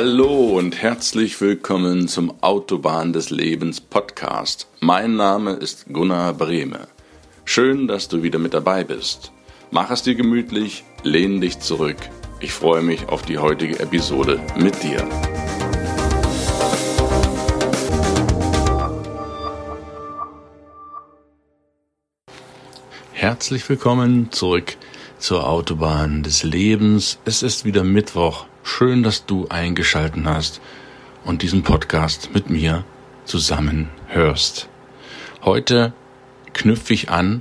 Hallo und herzlich willkommen zum Autobahn des Lebens Podcast. Mein Name ist Gunnar Brehme. Schön, dass du wieder mit dabei bist. Mach es dir gemütlich, lehn dich zurück. Ich freue mich auf die heutige Episode mit dir. Herzlich willkommen zurück zur Autobahn des Lebens. Es ist wieder Mittwoch. Schön, dass du eingeschalten hast und diesen Podcast mit mir zusammen hörst. Heute knüpfe ich an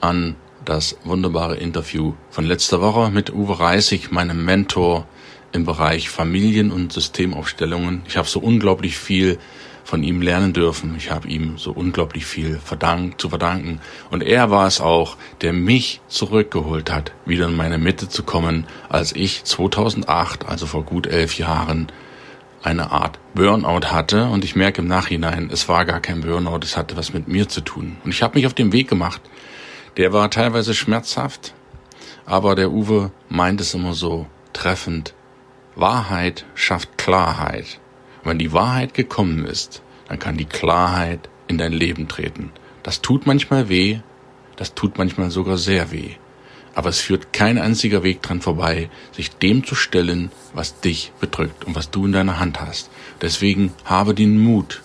an das wunderbare Interview von letzter Woche mit Uwe Reisig, meinem Mentor im Bereich Familien- und Systemaufstellungen. Ich habe so unglaublich viel von ihm lernen dürfen. Ich habe ihm so unglaublich viel verdankt, zu verdanken. Und er war es auch, der mich zurückgeholt hat, wieder in meine Mitte zu kommen, als ich 2008, also vor gut elf Jahren, eine Art Burnout hatte. Und ich merke im Nachhinein, es war gar kein Burnout, es hatte was mit mir zu tun. Und ich habe mich auf den Weg gemacht. Der war teilweise schmerzhaft, aber der Uwe meint es immer so treffend. Wahrheit schafft Klarheit. Und wenn die Wahrheit gekommen ist, dann kann die Klarheit in dein Leben treten. Das tut manchmal weh, das tut manchmal sogar sehr weh. Aber es führt kein einziger Weg dran vorbei, sich dem zu stellen, was dich bedrückt und was du in deiner Hand hast. Deswegen habe den Mut,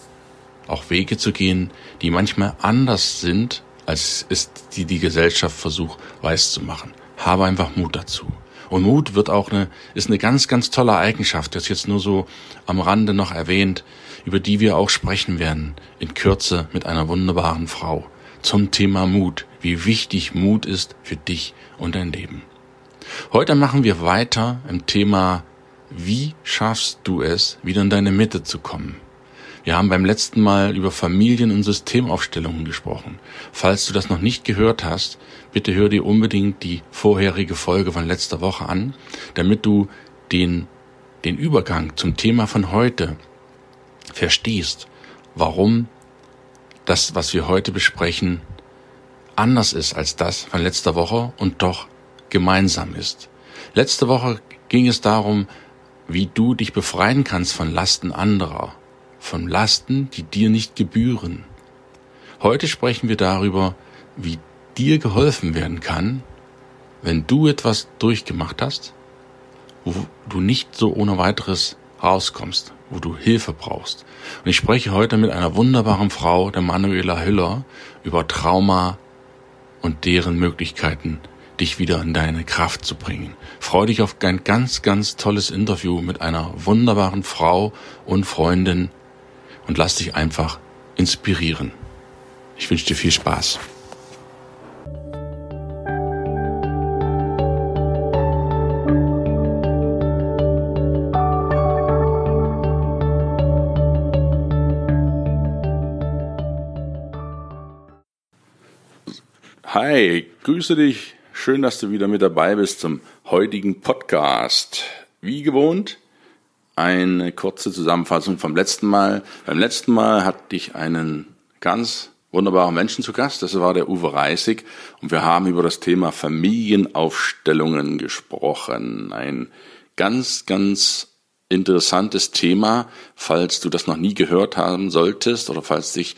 auch Wege zu gehen, die manchmal anders sind, als es die die Gesellschaft versucht weiß zu machen. Habe einfach Mut dazu. Und Mut wird auch eine, ist eine ganz, ganz tolle Eigenschaft, das jetzt nur so am Rande noch erwähnt, über die wir auch sprechen werden, in Kürze mit einer wunderbaren Frau, zum Thema Mut, wie wichtig Mut ist für dich und dein Leben. Heute machen wir weiter im Thema, wie schaffst du es, wieder in deine Mitte zu kommen? Wir haben beim letzten Mal über Familien- und Systemaufstellungen gesprochen. Falls du das noch nicht gehört hast, bitte hör dir unbedingt die vorherige Folge von letzter Woche an, damit du den, den Übergang zum Thema von heute verstehst, warum das, was wir heute besprechen, anders ist als das von letzter Woche und doch gemeinsam ist. Letzte Woche ging es darum, wie du dich befreien kannst von Lasten anderer von Lasten, die dir nicht gebühren. Heute sprechen wir darüber, wie dir geholfen werden kann, wenn du etwas durchgemacht hast, wo du nicht so ohne weiteres rauskommst, wo du Hilfe brauchst. Und ich spreche heute mit einer wunderbaren Frau, der Manuela Hüller, über Trauma und deren Möglichkeiten, dich wieder in deine Kraft zu bringen. Freu dich auf ein ganz, ganz tolles Interview mit einer wunderbaren Frau und Freundin, und lass dich einfach inspirieren. Ich wünsche dir viel Spaß. Hi, grüße dich. Schön, dass du wieder mit dabei bist zum heutigen Podcast. Wie gewohnt eine kurze Zusammenfassung vom letzten Mal. Beim letzten Mal hatte ich einen ganz wunderbaren Menschen zu Gast. Das war der Uwe Reisig. Und wir haben über das Thema Familienaufstellungen gesprochen. Ein ganz, ganz interessantes Thema. Falls du das noch nie gehört haben solltest oder falls dich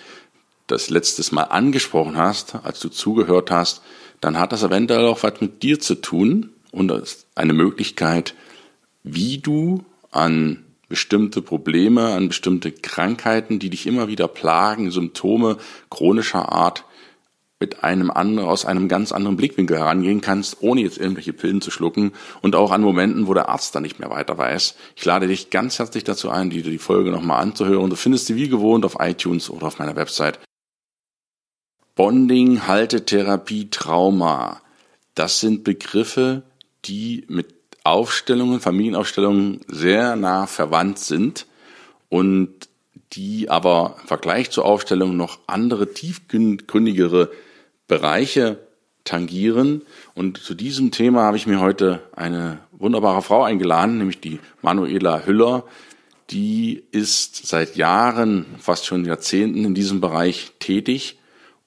das letztes Mal angesprochen hast, als du zugehört hast, dann hat das eventuell auch was mit dir zu tun und eine Möglichkeit, wie du an bestimmte Probleme, an bestimmte Krankheiten, die dich immer wieder plagen, Symptome chronischer Art mit einem anderen, aus einem ganz anderen Blickwinkel herangehen kannst, ohne jetzt irgendwelche Pillen zu schlucken und auch an Momenten, wo der Arzt dann nicht mehr weiter weiß. Ich lade dich ganz herzlich dazu ein, dir die Folge nochmal anzuhören. Du findest sie wie gewohnt auf iTunes oder auf meiner Website. Bonding, Haltetherapie, Trauma. Das sind Begriffe, die mit Aufstellungen, Familienaufstellungen sehr nah verwandt sind und die aber im Vergleich zur Aufstellung noch andere tiefgründigere Bereiche tangieren. Und zu diesem Thema habe ich mir heute eine wunderbare Frau eingeladen, nämlich die Manuela Hüller. Die ist seit Jahren, fast schon Jahrzehnten in diesem Bereich tätig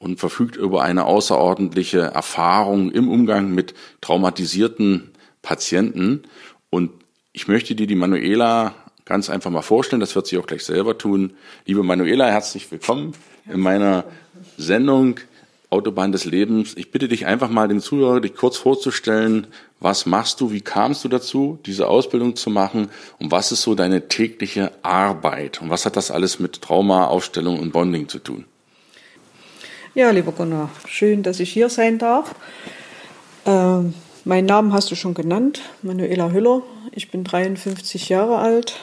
und verfügt über eine außerordentliche Erfahrung im Umgang mit traumatisierten Patienten. Und ich möchte dir die Manuela ganz einfach mal vorstellen. Das wird sie auch gleich selber tun. Liebe Manuela, herzlich willkommen in meiner Sendung Autobahn des Lebens. Ich bitte dich einfach mal den Zuhörer, dich kurz vorzustellen. Was machst du? Wie kamst du dazu, diese Ausbildung zu machen? Und was ist so deine tägliche Arbeit? Und was hat das alles mit Trauma, Aufstellung und Bonding zu tun? Ja, lieber Gunnar, schön, dass ich hier sein darf. Ähm, meinen Namen hast du schon genannt, Manuela Hüller. Ich bin 53 Jahre alt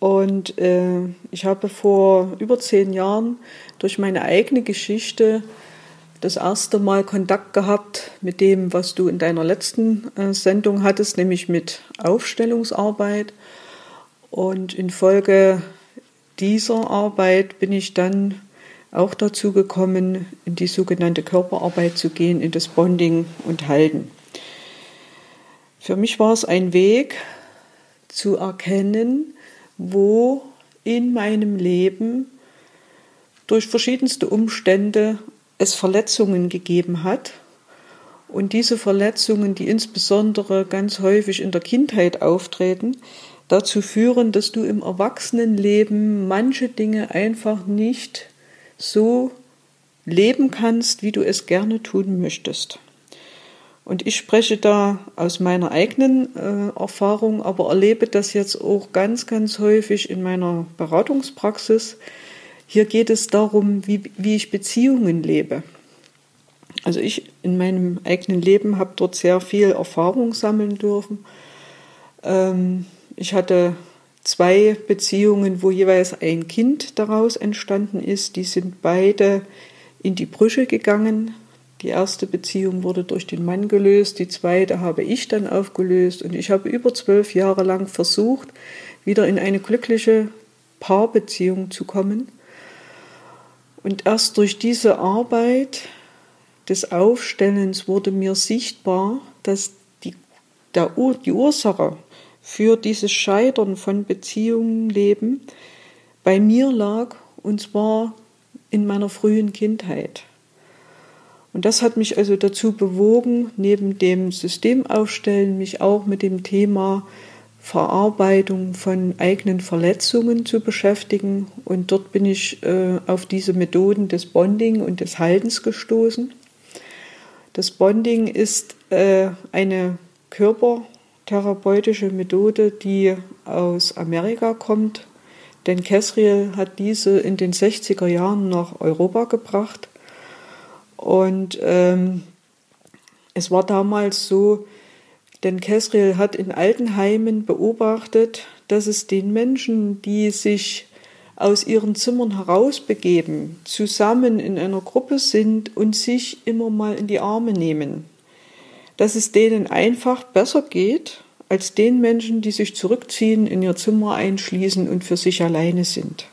und äh, ich habe vor über zehn Jahren durch meine eigene Geschichte das erste Mal Kontakt gehabt mit dem, was du in deiner letzten äh, Sendung hattest, nämlich mit Aufstellungsarbeit. Und infolge dieser Arbeit bin ich dann auch dazu gekommen, in die sogenannte Körperarbeit zu gehen, in das Bonding und Halten. Für mich war es ein Weg zu erkennen, wo in meinem Leben durch verschiedenste Umstände es Verletzungen gegeben hat. Und diese Verletzungen, die insbesondere ganz häufig in der Kindheit auftreten, dazu führen, dass du im Erwachsenenleben manche Dinge einfach nicht so leben kannst, wie du es gerne tun möchtest. Und ich spreche da aus meiner eigenen äh, Erfahrung, aber erlebe das jetzt auch ganz, ganz häufig in meiner Beratungspraxis. Hier geht es darum, wie, wie ich Beziehungen lebe. Also ich in meinem eigenen Leben habe dort sehr viel Erfahrung sammeln dürfen. Ähm, ich hatte zwei Beziehungen, wo jeweils ein Kind daraus entstanden ist. Die sind beide in die Brüche gegangen. Die erste Beziehung wurde durch den Mann gelöst, die zweite habe ich dann aufgelöst und ich habe über zwölf Jahre lang versucht, wieder in eine glückliche Paarbeziehung zu kommen. Und erst durch diese Arbeit des Aufstellens wurde mir sichtbar, dass die, der, die Ursache für dieses Scheitern von Beziehungen leben bei mir lag, und zwar in meiner frühen Kindheit. Und das hat mich also dazu bewogen, neben dem Systemaufstellen mich auch mit dem Thema Verarbeitung von eigenen Verletzungen zu beschäftigen. Und dort bin ich äh, auf diese Methoden des Bonding und des Haltens gestoßen. Das Bonding ist äh, eine Körper- therapeutische Methode, die aus Amerika kommt. Denn Kesriel hat diese in den 60er Jahren nach Europa gebracht. Und ähm, es war damals so, denn Kesriel hat in Altenheimen beobachtet, dass es den Menschen, die sich aus ihren Zimmern herausbegeben, zusammen in einer Gruppe sind und sich immer mal in die Arme nehmen dass es denen einfach besser geht als den Menschen, die sich zurückziehen, in ihr Zimmer einschließen und für sich alleine sind.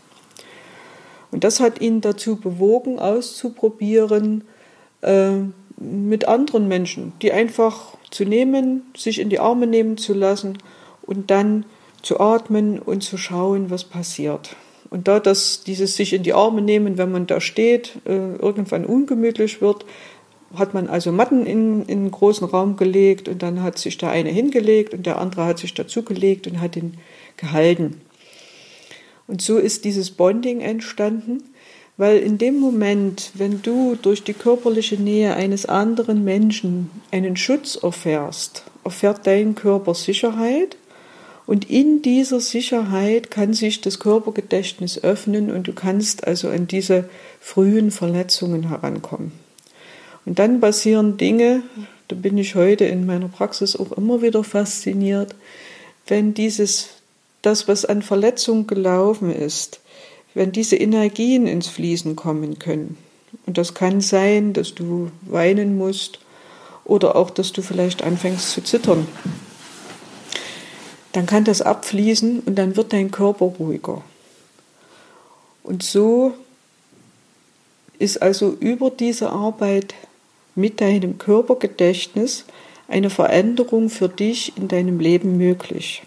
Und das hat ihn dazu bewogen, auszuprobieren äh, mit anderen Menschen, die einfach zu nehmen, sich in die Arme nehmen zu lassen und dann zu atmen und zu schauen, was passiert. Und da das dieses sich in die Arme nehmen, wenn man da steht, äh, irgendwann ungemütlich wird, hat man also Matten in, in einen großen Raum gelegt und dann hat sich der eine hingelegt und der andere hat sich dazugelegt und hat ihn gehalten. Und so ist dieses Bonding entstanden, weil in dem Moment, wenn du durch die körperliche Nähe eines anderen Menschen einen Schutz erfährst, erfährt dein Körper Sicherheit und in dieser Sicherheit kann sich das Körpergedächtnis öffnen und du kannst also an diese frühen Verletzungen herankommen. Und dann passieren Dinge, da bin ich heute in meiner Praxis auch immer wieder fasziniert, wenn dieses, das, was an Verletzung gelaufen ist, wenn diese Energien ins Fließen kommen können. Und das kann sein, dass du weinen musst oder auch, dass du vielleicht anfängst zu zittern. Dann kann das abfließen und dann wird dein Körper ruhiger. Und so ist also über diese Arbeit mit deinem Körpergedächtnis eine Veränderung für dich in deinem Leben möglich.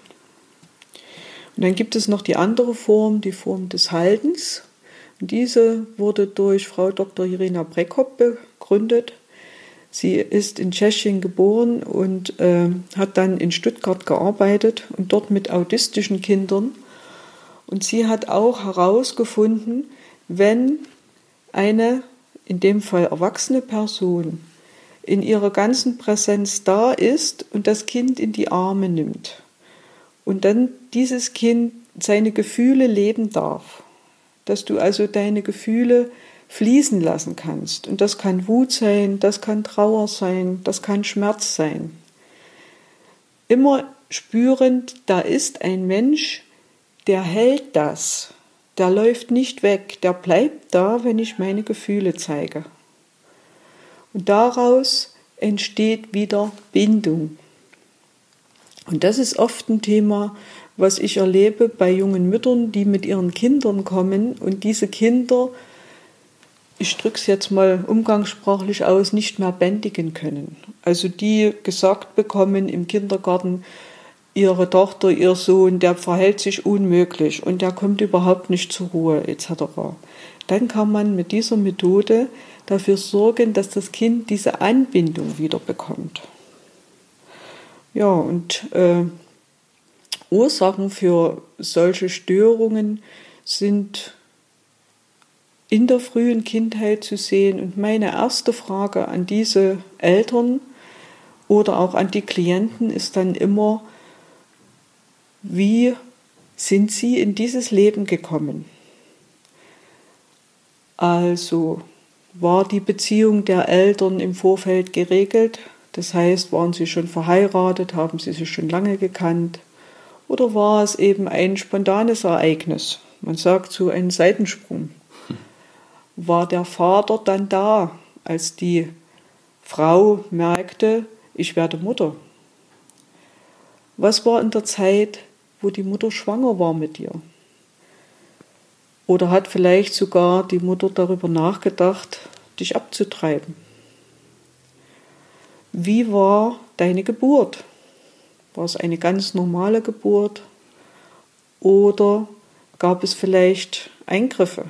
Und dann gibt es noch die andere Form, die Form des Haltens. Und diese wurde durch Frau Dr. Irina Brekop begründet. Sie ist in Tschechien geboren und äh, hat dann in Stuttgart gearbeitet und dort mit autistischen Kindern. Und sie hat auch herausgefunden, wenn eine, in dem Fall erwachsene Person, in ihrer ganzen Präsenz da ist und das Kind in die Arme nimmt und dann dieses Kind seine Gefühle leben darf, dass du also deine Gefühle fließen lassen kannst. Und das kann Wut sein, das kann Trauer sein, das kann Schmerz sein. Immer spürend, da ist ein Mensch, der hält das, der läuft nicht weg, der bleibt da, wenn ich meine Gefühle zeige. Und daraus entsteht wieder Bindung. Und das ist oft ein Thema, was ich erlebe bei jungen Müttern, die mit ihren Kindern kommen und diese Kinder, ich drücke es jetzt mal umgangssprachlich aus, nicht mehr bändigen können. Also die gesagt bekommen im Kindergarten, ihre Tochter, ihr Sohn, der verhält sich unmöglich und der kommt überhaupt nicht zur Ruhe etc. Dann kann man mit dieser Methode dafür sorgen, dass das Kind diese Anbindung wieder bekommt. Ja, und äh, Ursachen für solche Störungen sind in der frühen Kindheit zu sehen. Und meine erste Frage an diese Eltern oder auch an die Klienten ist dann immer, wie sind sie in dieses Leben gekommen? Also war die Beziehung der Eltern im Vorfeld geregelt? Das heißt, waren sie schon verheiratet, haben sie sich schon lange gekannt? Oder war es eben ein spontanes Ereignis? Man sagt so ein Seitensprung. War der Vater dann da, als die Frau merkte, ich werde Mutter? Was war in der Zeit, wo die Mutter schwanger war mit dir? Oder hat vielleicht sogar die Mutter darüber nachgedacht, dich abzutreiben? Wie war deine Geburt? War es eine ganz normale Geburt oder gab es vielleicht Eingriffe?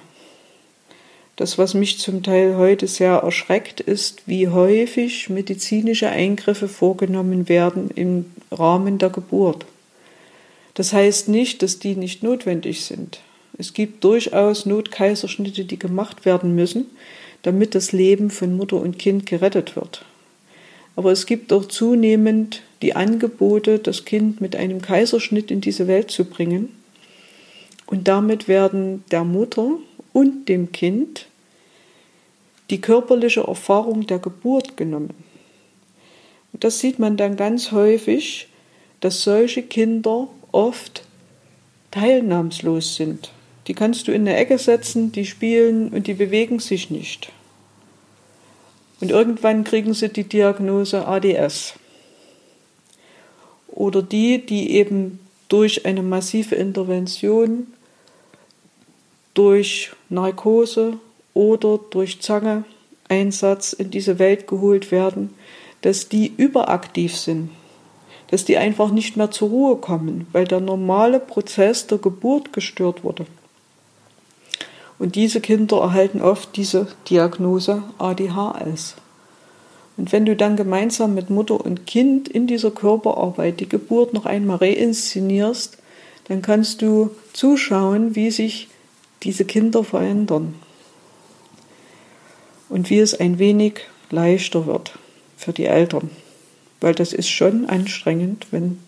Das, was mich zum Teil heute sehr erschreckt, ist, wie häufig medizinische Eingriffe vorgenommen werden im Rahmen der Geburt. Das heißt nicht, dass die nicht notwendig sind. Es gibt durchaus Notkaiserschnitte, die gemacht werden müssen, damit das Leben von Mutter und Kind gerettet wird. Aber es gibt auch zunehmend die Angebote, das Kind mit einem Kaiserschnitt in diese Welt zu bringen. Und damit werden der Mutter und dem Kind die körperliche Erfahrung der Geburt genommen. Und das sieht man dann ganz häufig, dass solche Kinder oft teilnahmslos sind. Die kannst du in eine Ecke setzen, die spielen und die bewegen sich nicht. Und irgendwann kriegen sie die Diagnose ADS. Oder die, die eben durch eine massive Intervention, durch Narkose oder durch Zange Einsatz in diese Welt geholt werden, dass die überaktiv sind, dass die einfach nicht mehr zur Ruhe kommen, weil der normale Prozess der Geburt gestört wurde. Und diese Kinder erhalten oft diese Diagnose ADHS. Und wenn du dann gemeinsam mit Mutter und Kind in dieser Körperarbeit die Geburt noch einmal reinszenierst, dann kannst du zuschauen, wie sich diese Kinder verändern. Und wie es ein wenig leichter wird für die Eltern. Weil das ist schon anstrengend, wenn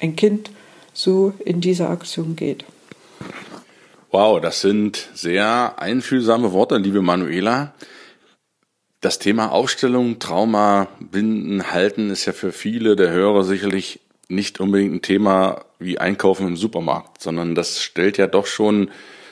ein Kind so in diese Aktion geht. Wow, das sind sehr einfühlsame Worte, liebe Manuela. Das Thema Aufstellung, Trauma, Binden, Halten ist ja für viele der Hörer sicherlich nicht unbedingt ein Thema wie Einkaufen im Supermarkt, sondern das stellt ja doch schon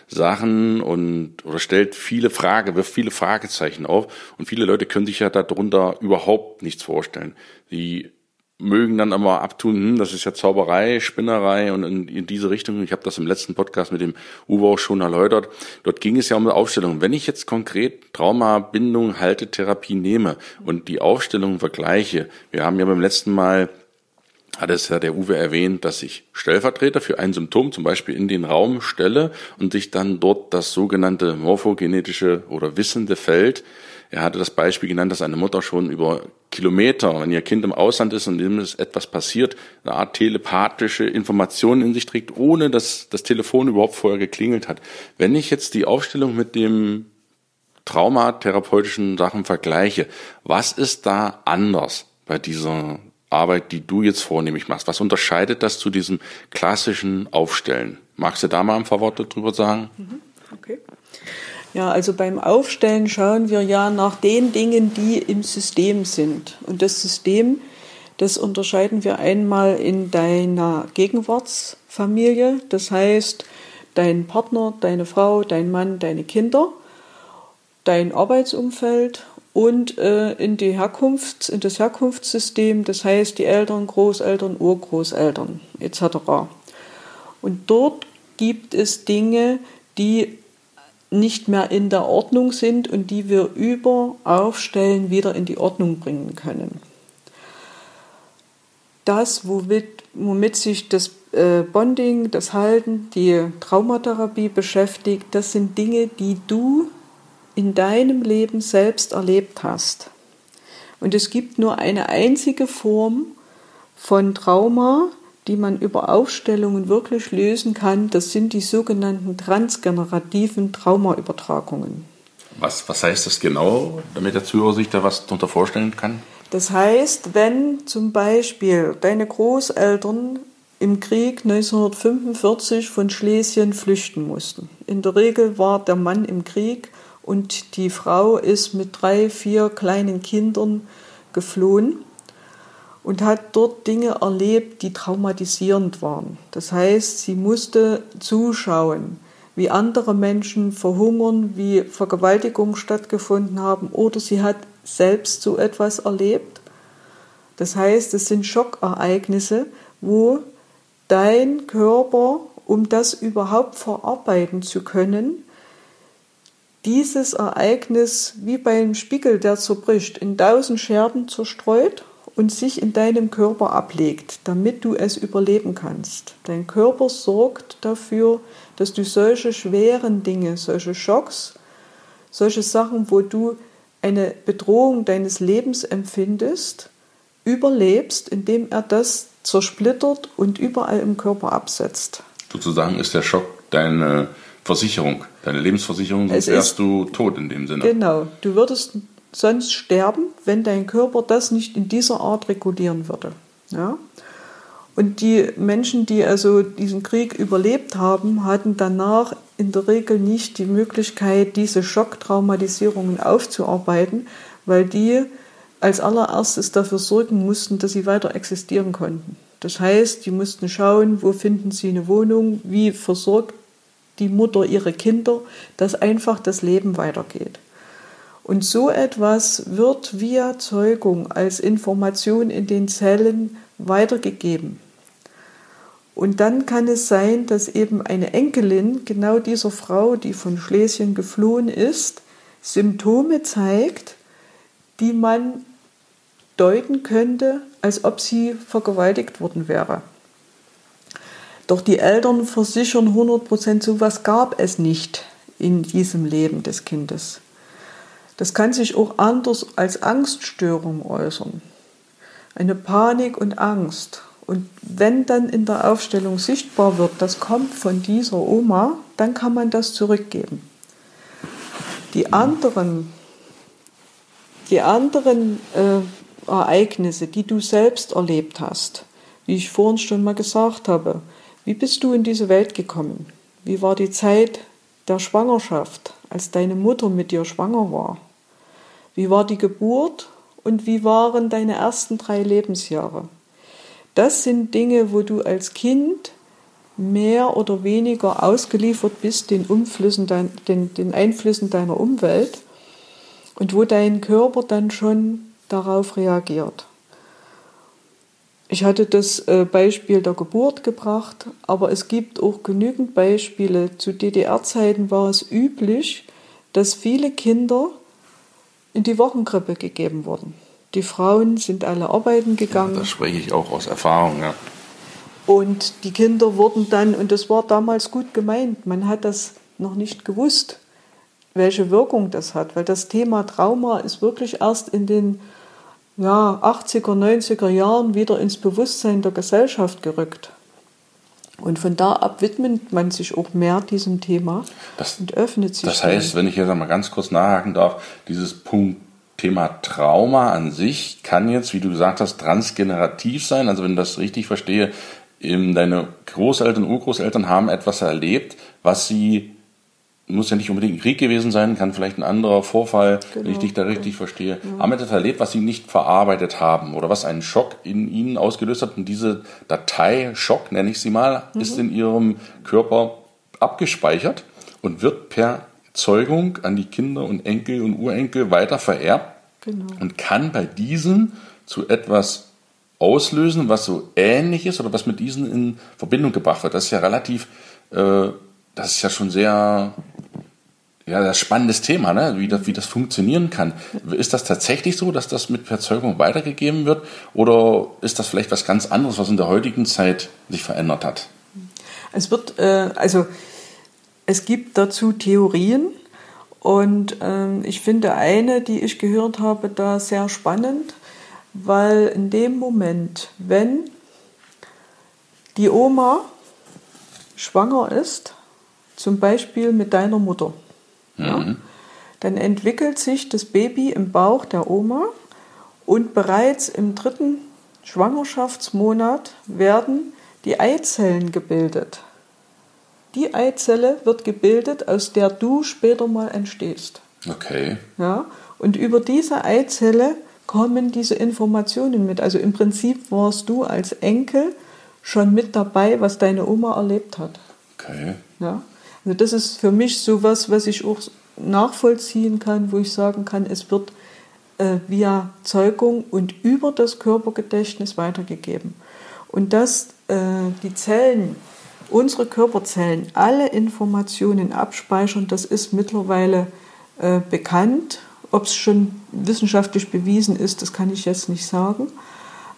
Sachen und oder stellt viele Fragen, wirft viele Fragezeichen auf und viele Leute können sich ja darunter überhaupt nichts vorstellen. Die mögen dann aber abtun, hm, das ist ja Zauberei, Spinnerei und in, in diese Richtung. Ich habe das im letzten Podcast mit dem Uwe auch schon erläutert. Dort ging es ja um eine Aufstellung. Wenn ich jetzt konkret Trauma, Bindung, Haltetherapie nehme und die Aufstellung vergleiche, wir haben ja beim letzten Mal hat es ja der Uwe erwähnt, dass ich Stellvertreter für ein Symptom zum Beispiel in den Raum stelle und sich dann dort das sogenannte morphogenetische oder wissende Feld er hatte das Beispiel genannt, dass eine Mutter schon über Kilometer, wenn ihr Kind im Ausland ist und dem ist etwas passiert, eine Art telepathische Informationen in sich trägt, ohne dass das Telefon überhaupt vorher geklingelt hat. Wenn ich jetzt die Aufstellung mit dem traumatherapeutischen Sachen vergleiche, was ist da anders bei dieser Arbeit, die du jetzt vornehmlich machst? Was unterscheidet das zu diesem klassischen Aufstellen? Magst du da mal ein paar Worte drüber sagen? Mhm. Okay. Ja, also beim Aufstellen schauen wir ja nach den Dingen, die im System sind. Und das System, das unterscheiden wir einmal in deiner Gegenwartsfamilie, das heißt dein Partner, deine Frau, dein Mann, deine Kinder, dein Arbeitsumfeld und äh, in, die Herkunft, in das Herkunftssystem, das heißt die Eltern, Großeltern, Urgroßeltern etc. Und dort gibt es Dinge, die nicht mehr in der Ordnung sind und die wir über Aufstellen wieder in die Ordnung bringen können. Das, womit, womit sich das äh, Bonding, das Halten, die Traumatherapie beschäftigt, das sind Dinge, die du in deinem Leben selbst erlebt hast. Und es gibt nur eine einzige Form von Trauma, die man über Aufstellungen wirklich lösen kann, das sind die sogenannten transgenerativen Traumaübertragungen. Was, was heißt das genau, damit der Zuhörer sich da was darunter vorstellen kann? Das heißt, wenn zum Beispiel deine Großeltern im Krieg 1945 von Schlesien flüchten mussten. In der Regel war der Mann im Krieg und die Frau ist mit drei, vier kleinen Kindern geflohen und hat dort Dinge erlebt, die traumatisierend waren. Das heißt, sie musste zuschauen, wie andere Menschen verhungern, wie Vergewaltigungen stattgefunden haben oder sie hat selbst so etwas erlebt. Das heißt, es sind Schockereignisse, wo dein Körper, um das überhaupt verarbeiten zu können, dieses Ereignis wie beim Spiegel, der zerbricht, in tausend Scherben zerstreut und sich in deinem Körper ablegt, damit du es überleben kannst. Dein Körper sorgt dafür, dass du solche schweren Dinge, solche Schocks, solche Sachen, wo du eine Bedrohung deines Lebens empfindest, überlebst, indem er das zersplittert und überall im Körper absetzt. Sozusagen ist der Schock deine Versicherung, deine Lebensversicherung, sonst wärst du tot in dem Sinne. Genau, du würdest sonst sterben, wenn dein Körper das nicht in dieser Art regulieren würde. Ja? Und die Menschen, die also diesen Krieg überlebt haben, hatten danach in der Regel nicht die Möglichkeit, diese Schocktraumatisierungen aufzuarbeiten, weil die als allererstes dafür sorgen mussten, dass sie weiter existieren konnten. Das heißt, die mussten schauen, wo finden sie eine Wohnung, wie versorgt die Mutter ihre Kinder, dass einfach das Leben weitergeht. Und so etwas wird via Zeugung als Information in den Zellen weitergegeben. Und dann kann es sein, dass eben eine Enkelin genau dieser Frau, die von Schlesien geflohen ist, Symptome zeigt, die man deuten könnte, als ob sie vergewaltigt worden wäre. Doch die Eltern versichern 100 Prozent, sowas gab es nicht in diesem Leben des Kindes. Das kann sich auch anders als Angststörung äußern. Eine Panik und Angst. Und wenn dann in der Aufstellung sichtbar wird, das kommt von dieser Oma, dann kann man das zurückgeben. Die anderen, die anderen äh, Ereignisse, die du selbst erlebt hast, wie ich vorhin schon mal gesagt habe, wie bist du in diese Welt gekommen? Wie war die Zeit der Schwangerschaft, als deine Mutter mit dir schwanger war? Wie war die Geburt und wie waren deine ersten drei Lebensjahre? Das sind Dinge, wo du als Kind mehr oder weniger ausgeliefert bist den, Umflüssen dein, den, den Einflüssen deiner Umwelt und wo dein Körper dann schon darauf reagiert. Ich hatte das äh, Beispiel der Geburt gebracht, aber es gibt auch genügend Beispiele. Zu DDR-Zeiten war es üblich, dass viele Kinder in die Wochenkrippe gegeben wurden. Die Frauen sind alle arbeiten gegangen. Ja, das spreche ich auch aus Erfahrung, ja. Und die Kinder wurden dann, und das war damals gut gemeint, man hat das noch nicht gewusst, welche Wirkung das hat, weil das Thema Trauma ist wirklich erst in den ja, 80er, 90er Jahren wieder ins Bewusstsein der Gesellschaft gerückt. Und von da ab widmet man sich auch mehr diesem Thema das, und öffnet sich. Das heißt, wenn ich jetzt mal ganz kurz nachhaken darf, dieses Punkt Thema Trauma an sich kann jetzt, wie du gesagt hast, transgenerativ sein. Also wenn ich das richtig verstehe, deine Großeltern, Urgroßeltern haben etwas erlebt, was sie muss ja nicht unbedingt ein Krieg gewesen sein, kann vielleicht ein anderer Vorfall, genau. wenn ich dich da richtig verstehe, ja. haben etwas erlebt, was sie nicht verarbeitet haben oder was einen Schock in ihnen ausgelöst hat. Und diese Datei, Schock nenne ich sie mal, mhm. ist in ihrem Körper abgespeichert und wird per Zeugung an die Kinder und Enkel und Urenkel weiter vererbt genau. und kann bei diesen zu etwas auslösen, was so ähnlich ist oder was mit diesen in Verbindung gebracht wird. Das ist ja relativ, äh, das ist ja schon sehr ja, das spannendes Thema, ne? wie, das, wie das funktionieren kann. Ist das tatsächlich so, dass das mit Verzeugung weitergegeben wird? Oder ist das vielleicht was ganz anderes, was in der heutigen Zeit sich verändert hat? Es wird, äh, also es gibt dazu Theorien und äh, ich finde eine, die ich gehört habe, da sehr spannend, weil in dem Moment, wenn die Oma schwanger ist, zum Beispiel mit deiner Mutter, ja, mhm. dann entwickelt sich das Baby im Bauch der Oma und bereits im dritten Schwangerschaftsmonat werden die Eizellen gebildet. Die Eizelle wird gebildet, aus der du später mal entstehst. Okay. Ja, und über diese Eizelle kommen diese Informationen mit. Also im Prinzip warst du als Enkel schon mit dabei, was deine Oma erlebt hat. Okay. Ja. Also das ist für mich sowas, was ich auch nachvollziehen kann, wo ich sagen kann, es wird äh, via Zeugung und über das Körpergedächtnis weitergegeben. Und dass äh, die Zellen, unsere Körperzellen, alle Informationen abspeichern, das ist mittlerweile äh, bekannt. Ob es schon wissenschaftlich bewiesen ist, das kann ich jetzt nicht sagen.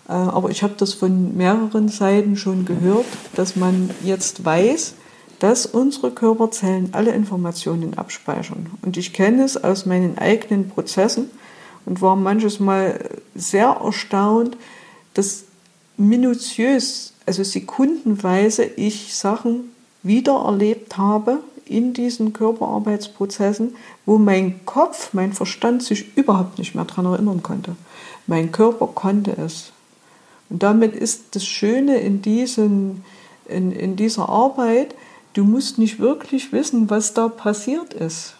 Äh, aber ich habe das von mehreren Seiten schon gehört, dass man jetzt weiß, dass unsere Körperzellen alle Informationen abspeichern. Und ich kenne es aus meinen eigenen Prozessen und war manches Mal sehr erstaunt, dass minutiös, also sekundenweise ich Sachen wiedererlebt habe in diesen Körperarbeitsprozessen, wo mein Kopf, mein Verstand sich überhaupt nicht mehr daran erinnern konnte. Mein Körper konnte es. Und damit ist das Schöne in, diesen, in, in dieser Arbeit, Du musst nicht wirklich wissen, was da passiert ist.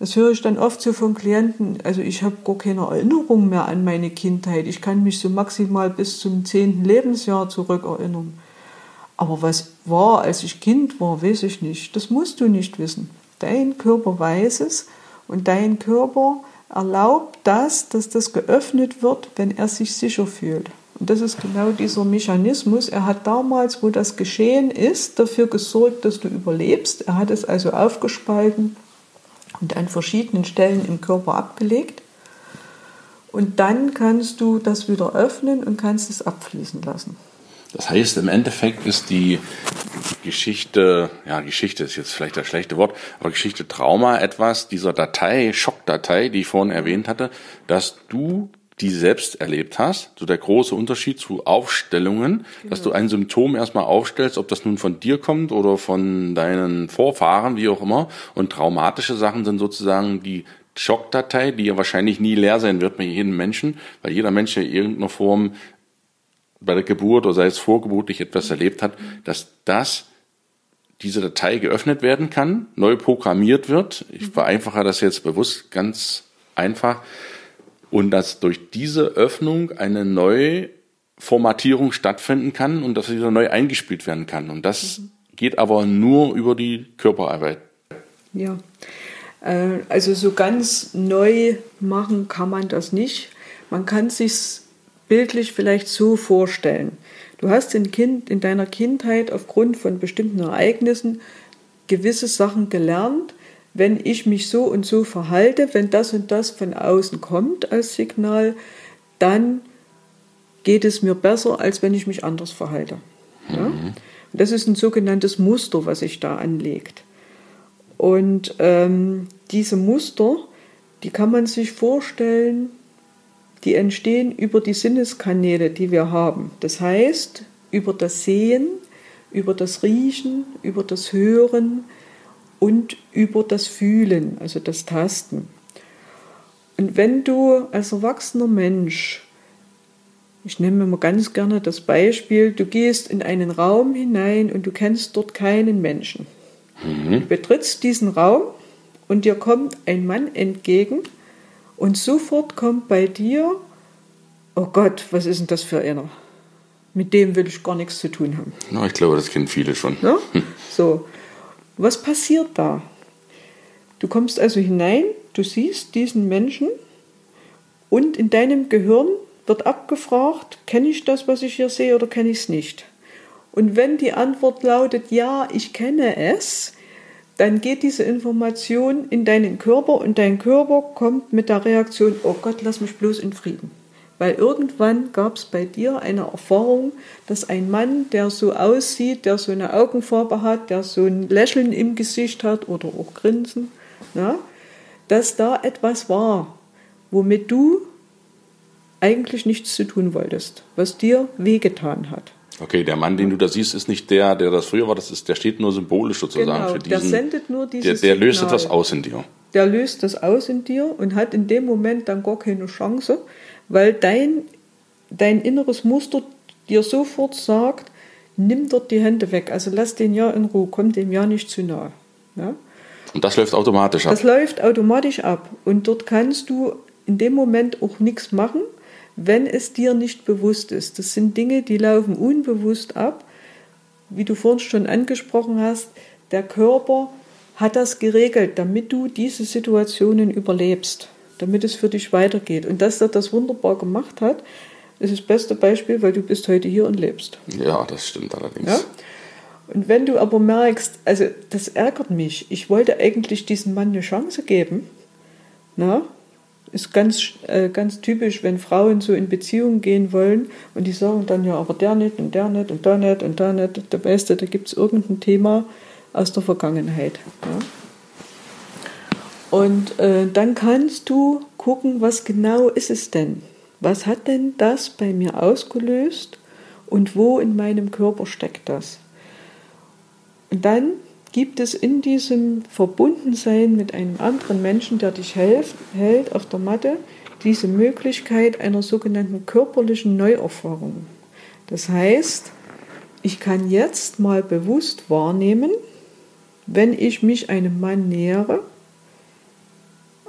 Das höre ich dann oft so von Klienten. Also ich habe gar keine Erinnerung mehr an meine Kindheit. Ich kann mich so maximal bis zum zehnten Lebensjahr zurückerinnern. Aber was war, als ich Kind war, weiß ich nicht. Das musst du nicht wissen. Dein Körper weiß es und dein Körper erlaubt das, dass das geöffnet wird, wenn er sich sicher fühlt. Und das ist genau dieser Mechanismus. Er hat damals, wo das geschehen ist, dafür gesorgt, dass du überlebst. Er hat es also aufgespalten und an verschiedenen Stellen im Körper abgelegt. Und dann kannst du das wieder öffnen und kannst es abfließen lassen. Das heißt, im Endeffekt ist die Geschichte, ja, Geschichte ist jetzt vielleicht das schlechte Wort, aber Geschichte Trauma etwas, dieser Datei, Schockdatei, die ich vorhin erwähnt hatte, dass du die selbst erlebt hast, so der große Unterschied zu Aufstellungen, genau. dass du ein Symptom erstmal aufstellst, ob das nun von dir kommt oder von deinen Vorfahren, wie auch immer. Und traumatische Sachen sind sozusagen die Schockdatei, die ja wahrscheinlich nie leer sein wird bei jedem Menschen, weil jeder Mensch in irgendeiner Form bei der Geburt oder sei es vorgeburtlich etwas erlebt hat, dass das diese Datei geöffnet werden kann, neu programmiert wird. Ich vereinfache das jetzt bewusst ganz einfach und dass durch diese Öffnung eine neue Formatierung stattfinden kann und dass wieder neu eingespielt werden kann. Und das mhm. geht aber nur über die Körperarbeit. Ja, äh, also so ganz neu machen kann man das nicht. Man kann sich bildlich vielleicht so vorstellen. Du hast in, kind, in deiner Kindheit aufgrund von bestimmten Ereignissen gewisse Sachen gelernt, wenn ich mich so und so verhalte, wenn das und das von außen kommt als Signal, dann geht es mir besser, als wenn ich mich anders verhalte. Ja? Mhm. Das ist ein sogenanntes Muster, was sich da anlegt. Und ähm, diese Muster, die kann man sich vorstellen, die entstehen über die Sinneskanäle, die wir haben. Das heißt, über das Sehen, über das Riechen, über das Hören und über das Fühlen, also das Tasten. Und wenn du als erwachsener Mensch ich nehme mal ganz gerne das Beispiel, du gehst in einen Raum hinein und du kennst dort keinen Menschen. Mhm. Du betrittst diesen Raum und dir kommt ein Mann entgegen und sofort kommt bei dir, oh Gott, was ist denn das für einer? Mit dem will ich gar nichts zu tun haben. Na, ich glaube, das kennen viele schon. Ja? So, was passiert da? Du kommst also hinein, du siehst diesen Menschen und in deinem Gehirn wird abgefragt, kenne ich das, was ich hier sehe oder kenne ich es nicht? Und wenn die Antwort lautet, ja, ich kenne es, dann geht diese Information in deinen Körper und dein Körper kommt mit der Reaktion, oh Gott, lass mich bloß in Frieden. Weil irgendwann gab es bei dir eine Erfahrung, dass ein Mann, der so aussieht, der so eine Augenfarbe hat, der so ein Lächeln im Gesicht hat oder auch Grinsen, ja, dass da etwas war, womit du eigentlich nichts zu tun wolltest, was dir wehgetan hat. Okay, der Mann, den du da siehst, ist nicht der, der das früher war, das ist, der steht nur symbolisch sozusagen genau, für diesen. Der sendet nur dieses Der, der löst etwas aus in dir. Der löst das aus in dir und hat in dem Moment dann gar keine Chance, weil dein, dein inneres Muster dir sofort sagt, nimm dort die Hände weg, also lass den ja in Ruhe, komm dem ja nicht zu nahe. Ja? Und das läuft automatisch ab? Das läuft automatisch ab und dort kannst du in dem Moment auch nichts machen, wenn es dir nicht bewusst ist. Das sind Dinge, die laufen unbewusst ab. Wie du vorhin schon angesprochen hast, der Körper hat das geregelt, damit du diese Situationen überlebst, damit es für dich weitergeht. Und dass er das wunderbar gemacht hat, ist das beste Beispiel, weil du bist heute hier und lebst. Ja, das stimmt allerdings. Ja? Und wenn du aber merkst, also das ärgert mich, ich wollte eigentlich diesem Mann eine Chance geben, na, ist ganz, äh, ganz typisch, wenn Frauen so in Beziehungen gehen wollen und die sagen dann ja, aber der nicht und der nicht und da nicht und da nicht. Weißt du, da gibt es irgendein Thema aus der Vergangenheit. Ja? Und äh, dann kannst du gucken, was genau ist es denn? Was hat denn das bei mir ausgelöst und wo in meinem Körper steckt das? Und dann gibt es in diesem Verbundensein mit einem anderen Menschen, der dich helft, hält auf der Matte, diese Möglichkeit einer sogenannten körperlichen Neuerfahrung. Das heißt, ich kann jetzt mal bewusst wahrnehmen, wenn ich mich einem Mann nähere,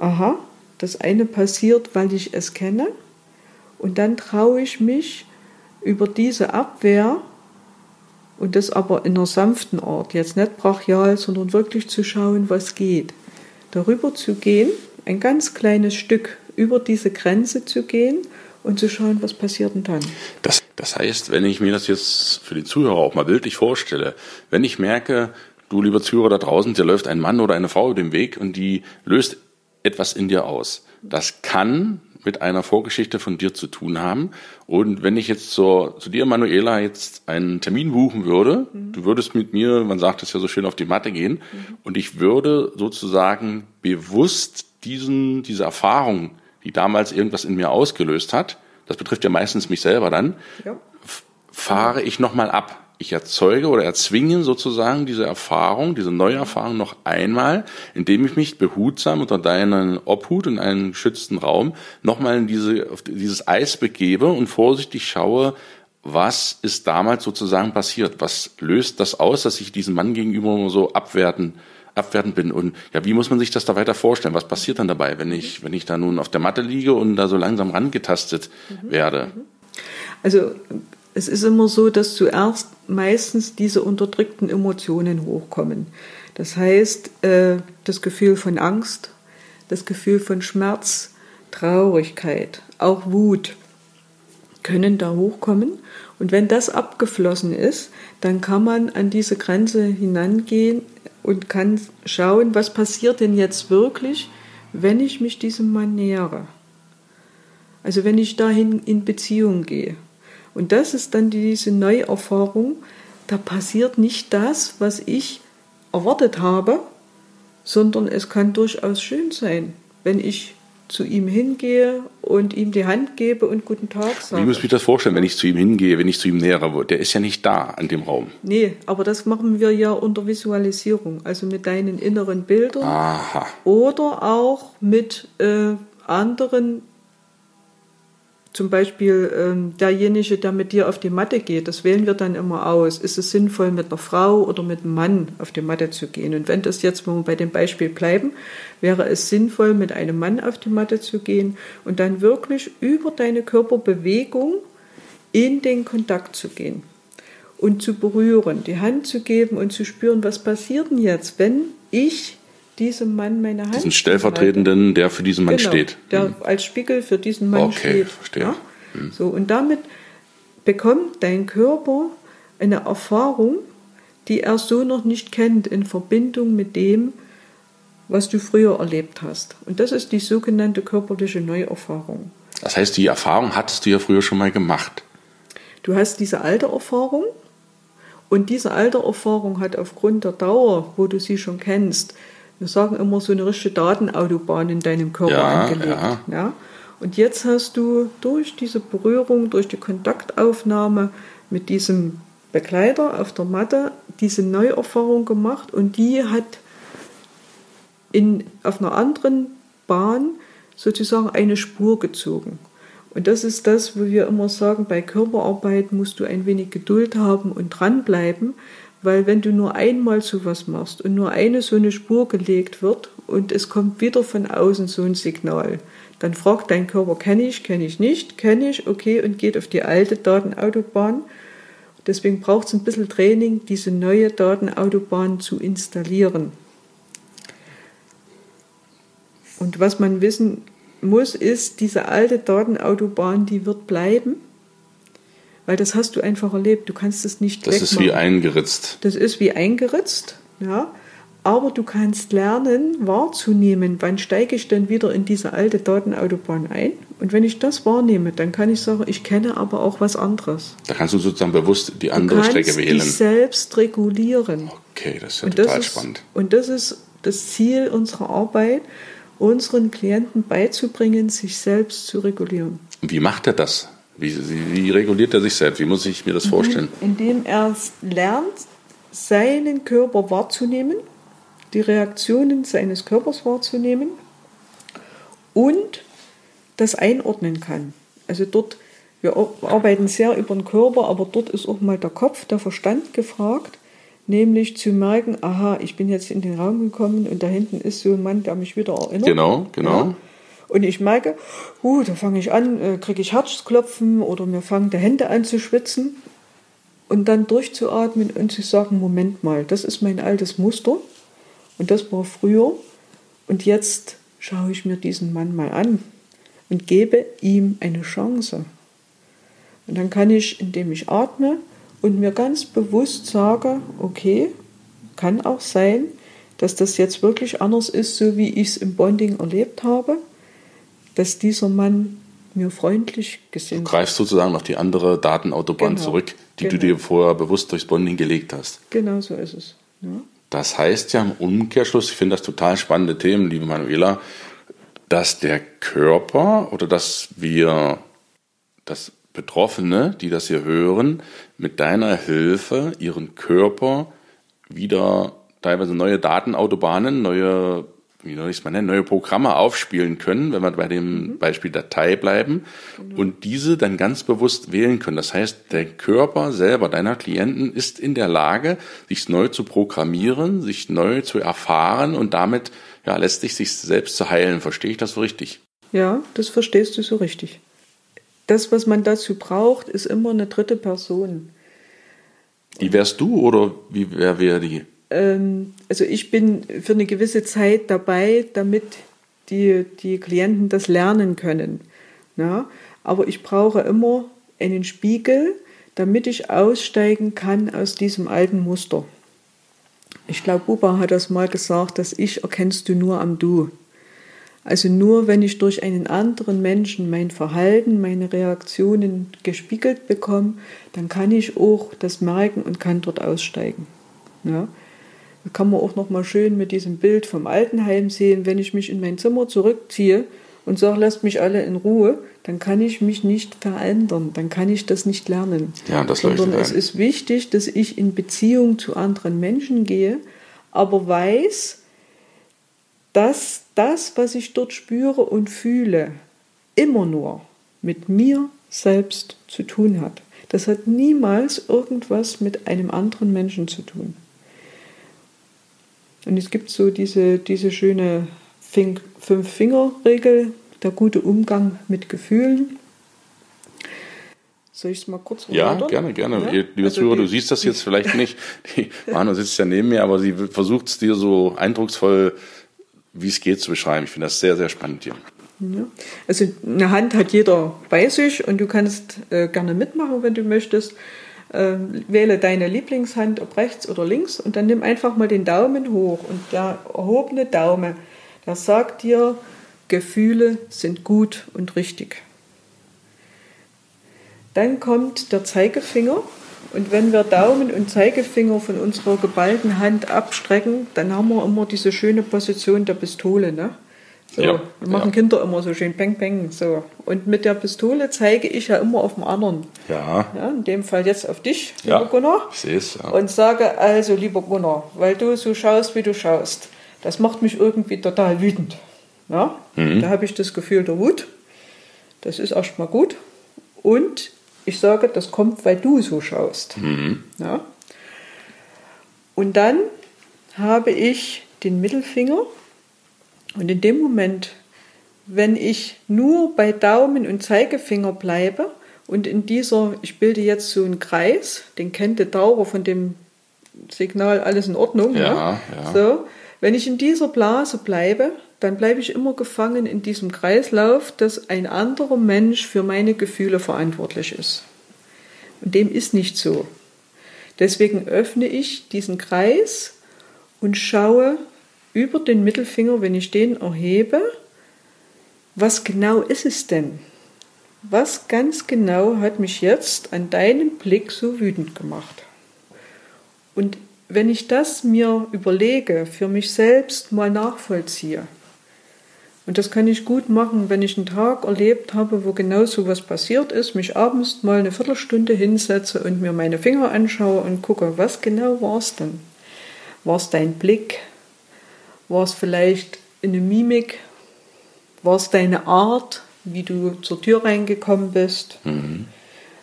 aha, das eine passiert, weil ich es kenne, und dann traue ich mich über diese Abwehr und das aber in einer sanften Art, jetzt nicht brachial, sondern wirklich zu schauen, was geht. Darüber zu gehen, ein ganz kleines Stück über diese Grenze zu gehen und zu schauen, was passiert denn dann. Das, das heißt, wenn ich mir das jetzt für die Zuhörer auch mal bildlich vorstelle, wenn ich merke, du lieber Zuhörer da draußen, dir läuft ein Mann oder eine Frau über den Weg und die löst etwas in dir aus. Das kann mit einer Vorgeschichte von dir zu tun haben. Und wenn ich jetzt zur, zu dir, Manuela, jetzt einen Termin buchen würde, mhm. du würdest mit mir, man sagt es ja so schön, auf die Matte gehen mhm. und ich würde sozusagen bewusst diesen, diese Erfahrung, die damals irgendwas in mir ausgelöst hat, das betrifft ja meistens mich selber dann, ja. fahre ich nochmal ab ich erzeuge oder erzwinge sozusagen diese Erfahrung, diese neue Erfahrung noch einmal, indem ich mich behutsam unter deinen Obhut in einen geschützten Raum nochmal in diese, auf dieses Eis begebe und vorsichtig schaue, was ist damals sozusagen passiert? Was löst das aus, dass ich diesem Mann gegenüber so abwerten, abwertend bin? Und ja, wie muss man sich das da weiter vorstellen? Was passiert dann dabei, wenn ich, wenn ich da nun auf der Matte liege und da so langsam rangetastet mhm. werde? Also es ist immer so, dass zuerst meistens diese unterdrückten Emotionen hochkommen. Das heißt, äh, das Gefühl von Angst, das Gefühl von Schmerz, Traurigkeit, auch Wut können da hochkommen. Und wenn das abgeflossen ist, dann kann man an diese Grenze hinangehen und kann schauen, was passiert denn jetzt wirklich, wenn ich mich diesem Mann nähere. Also wenn ich dahin in Beziehung gehe. Und das ist dann diese Neuerfahrung, da passiert nicht das, was ich erwartet habe, sondern es kann durchaus schön sein, wenn ich zu ihm hingehe und ihm die Hand gebe und guten Tag sage. Wie muss ich mir das vorstellen, wenn ich zu ihm hingehe, wenn ich zu ihm nähere? Der ist ja nicht da an dem Raum. Nee, aber das machen wir ja unter Visualisierung, also mit deinen inneren Bildern Aha. oder auch mit äh, anderen zum Beispiel ähm, derjenige, der mit dir auf die Matte geht, das wählen wir dann immer aus. Ist es sinnvoll, mit einer Frau oder mit einem Mann auf die Matte zu gehen? Und wenn das jetzt, wenn wir bei dem Beispiel bleiben, wäre es sinnvoll, mit einem Mann auf die Matte zu gehen und dann wirklich über deine Körperbewegung in den Kontakt zu gehen und zu berühren, die Hand zu geben und zu spüren, was passiert denn jetzt, wenn ich diesem Mann meine Hand. Diesen Stellvertretenden, der für diesen Mann genau, steht. Der hm. als Spiegel für diesen Mann okay, steht. verstehe. Ja? Hm. So, und damit bekommt dein Körper eine Erfahrung, die er so noch nicht kennt, in Verbindung mit dem, was du früher erlebt hast. Und das ist die sogenannte körperliche Neuerfahrung. Das heißt, die Erfahrung hattest du ja früher schon mal gemacht. Du hast diese alte Erfahrung und diese alte Erfahrung hat aufgrund der Dauer, wo du sie schon kennst, wir sagen immer so eine richtige Datenautobahn in deinem Körper ja, angelegt. Ja. ja. Und jetzt hast du durch diese Berührung, durch die Kontaktaufnahme mit diesem Begleiter auf der Matte diese Neuerfahrung gemacht und die hat in, auf einer anderen Bahn sozusagen eine Spur gezogen. Und das ist das, wo wir immer sagen, bei Körperarbeit musst du ein wenig Geduld haben und dranbleiben, weil wenn du nur einmal sowas machst und nur eine so eine Spur gelegt wird und es kommt wieder von außen so ein Signal, dann fragt dein Körper, kenne ich, kenne ich nicht, kenne ich, okay, und geht auf die alte Datenautobahn. Deswegen braucht es ein bisschen Training, diese neue Datenautobahn zu installieren. Und was man wissen muss, ist, diese alte Datenautobahn, die wird bleiben weil das hast du einfach erlebt. Du kannst es nicht Das wegmachen. ist wie eingeritzt. Das ist wie eingeritzt, ja. Aber du kannst lernen, wahrzunehmen, wann steige ich denn wieder in diese alte Datenautobahn ein. Und wenn ich das wahrnehme, dann kann ich sagen, ich kenne aber auch was anderes. Da kannst du sozusagen bewusst die andere Strecke wählen. Du dich selbst regulieren. Okay, das ist ja und total das ist, spannend. Und das ist das Ziel unserer Arbeit, unseren Klienten beizubringen, sich selbst zu regulieren. Wie macht er das? Wie, wie, reguliert er sich selbst? Wie muss ich mir das vorstellen? Indem er lernt, seinen Körper wahrzunehmen, die Reaktionen seines Körpers wahrzunehmen und das einordnen kann. Also dort, wir arbeiten sehr über den Körper, aber dort ist auch mal der Kopf, der Verstand gefragt, nämlich zu merken, aha, ich bin jetzt in den Raum gekommen und da hinten ist so ein Mann, der mich wieder erinnert. Genau, genau. Ja. Und ich merke, uh, da fange ich an, äh, kriege ich Herzklopfen oder mir fangen die Hände an zu schwitzen. Und dann durchzuatmen und zu sagen, Moment mal, das ist mein altes Muster und das war früher. Und jetzt schaue ich mir diesen Mann mal an und gebe ihm eine Chance. Und dann kann ich, indem ich atme und mir ganz bewusst sage, okay, kann auch sein, dass das jetzt wirklich anders ist, so wie ich es im Bonding erlebt habe dass dieser Mann mir freundlich gesinnt. Du greifst sozusagen noch die andere Datenautobahn genau, zurück, die genau. du dir vorher bewusst durchs Bonding gelegt hast. Genau so ist es. Ja. Das heißt ja im Umkehrschluss, ich finde das total spannende Themen, liebe Manuela, dass der Körper oder dass wir, dass Betroffene, die das hier hören, mit deiner Hilfe ihren Körper wieder teilweise neue Datenautobahnen, neue wie soll ich es mal nennen, neue Programme aufspielen können, wenn wir bei dem mhm. Beispiel Datei bleiben genau. und diese dann ganz bewusst wählen können. Das heißt, der Körper selber deiner Klienten ist in der Lage, sich neu zu programmieren, sich neu zu erfahren und damit ja letztlich sich selbst zu heilen. Verstehe ich das so richtig? Ja, das verstehst du so richtig. Das, was man dazu braucht, ist immer eine dritte Person. Die wärst du oder wie wer wäre die? Ähm, also ich bin für eine gewisse Zeit dabei, damit die, die Klienten das lernen können. Ja? Aber ich brauche immer einen Spiegel, damit ich aussteigen kann aus diesem alten Muster. Ich glaube, Buba hat das mal gesagt, das Ich erkennst du nur am Du. Also nur wenn ich durch einen anderen Menschen mein Verhalten, meine Reaktionen gespiegelt bekomme, dann kann ich auch das merken und kann dort aussteigen. Ja. Da kann man auch noch mal schön mit diesem Bild vom Altenheim sehen, wenn ich mich in mein Zimmer zurückziehe und sage, lasst mich alle in Ruhe, dann kann ich mich nicht verändern, dann kann ich das nicht lernen. Ja, das Sondern es ist wichtig, dass ich in Beziehung zu anderen Menschen gehe, aber weiß, dass das, was ich dort spüre und fühle, immer nur mit mir selbst zu tun hat. Das hat niemals irgendwas mit einem anderen Menschen zu tun. Und es gibt so diese, diese schöne Fünf-Finger-Regel, der gute Umgang mit Gefühlen. Soll ich es mal kurz Ja, gerne, gerne. Ja? Liebe also Zuhörer, du siehst das jetzt vielleicht nicht. Die Manu sitzt ja neben mir, aber sie versucht es dir so eindrucksvoll, wie es geht, zu beschreiben. Ich finde das sehr, sehr spannend hier. Ja. Also eine Hand hat jeder bei sich und du kannst äh, gerne mitmachen, wenn du möchtest. Äh, wähle deine Lieblingshand, ob rechts oder links, und dann nimm einfach mal den Daumen hoch. Und der erhobene Daumen, der sagt dir, Gefühle sind gut und richtig. Dann kommt der Zeigefinger und wenn wir Daumen und Zeigefinger von unserer geballten Hand abstrecken, dann haben wir immer diese schöne Position der Pistole. Ne? So, ja, machen ja. Kinder immer so schön Peng Peng. So. Und mit der Pistole zeige ich ja immer auf den anderen. Ja. ja in dem Fall jetzt auf dich, lieber ja, Gunnar. Ich sehe es, ja. Und sage also, lieber Gunnar, weil du so schaust, wie du schaust, das macht mich irgendwie total wütend. Ja? Mhm. Da habe ich das Gefühl der Wut. Das ist erstmal gut. Und ich sage, das kommt, weil du so schaust. Mhm. Ja? Und dann habe ich den Mittelfinger und in dem Moment, wenn ich nur bei Daumen und Zeigefinger bleibe und in dieser, ich bilde jetzt so einen Kreis, den kennt der Dauer von dem Signal, alles in Ordnung. Ja, ja. ja. So, wenn ich in dieser Blase bleibe, dann bleibe ich immer gefangen in diesem Kreislauf, dass ein anderer Mensch für meine Gefühle verantwortlich ist. Und dem ist nicht so. Deswegen öffne ich diesen Kreis und schaue über den Mittelfinger, wenn ich den erhebe, was genau ist es denn? Was ganz genau hat mich jetzt an deinem Blick so wütend gemacht? Und wenn ich das mir überlege, für mich selbst mal nachvollziehe, und das kann ich gut machen, wenn ich einen Tag erlebt habe, wo genau so was passiert ist, mich abends mal eine Viertelstunde hinsetze und mir meine Finger anschaue und gucke, was genau war es denn? War es dein Blick? War es vielleicht eine Mimik? War es deine Art, wie du zur Tür reingekommen bist? Mhm.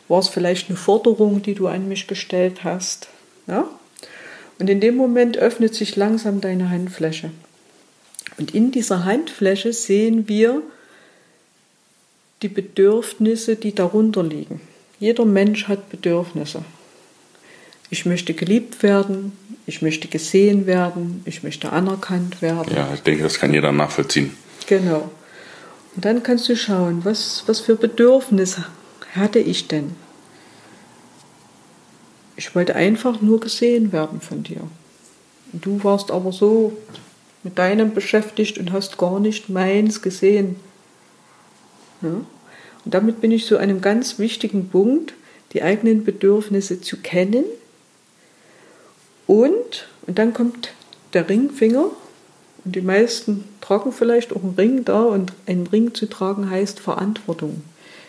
War es vielleicht eine Forderung, die du an mich gestellt hast? Ja? Und in dem Moment öffnet sich langsam deine Handfläche. Und in dieser Handfläche sehen wir die Bedürfnisse, die darunter liegen. Jeder Mensch hat Bedürfnisse. Ich möchte geliebt werden, ich möchte gesehen werden, ich möchte anerkannt werden. Ja, ich denke, das kann jeder nachvollziehen. Genau. Und dann kannst du schauen, was, was für Bedürfnisse hatte ich denn? Ich wollte einfach nur gesehen werden von dir. Und du warst aber so mit deinem beschäftigt und hast gar nicht meins gesehen. Ja? Und damit bin ich zu einem ganz wichtigen Punkt, die eigenen Bedürfnisse zu kennen. Und, und dann kommt der Ringfinger. Und die meisten tragen vielleicht auch einen Ring da. Und einen Ring zu tragen heißt Verantwortung.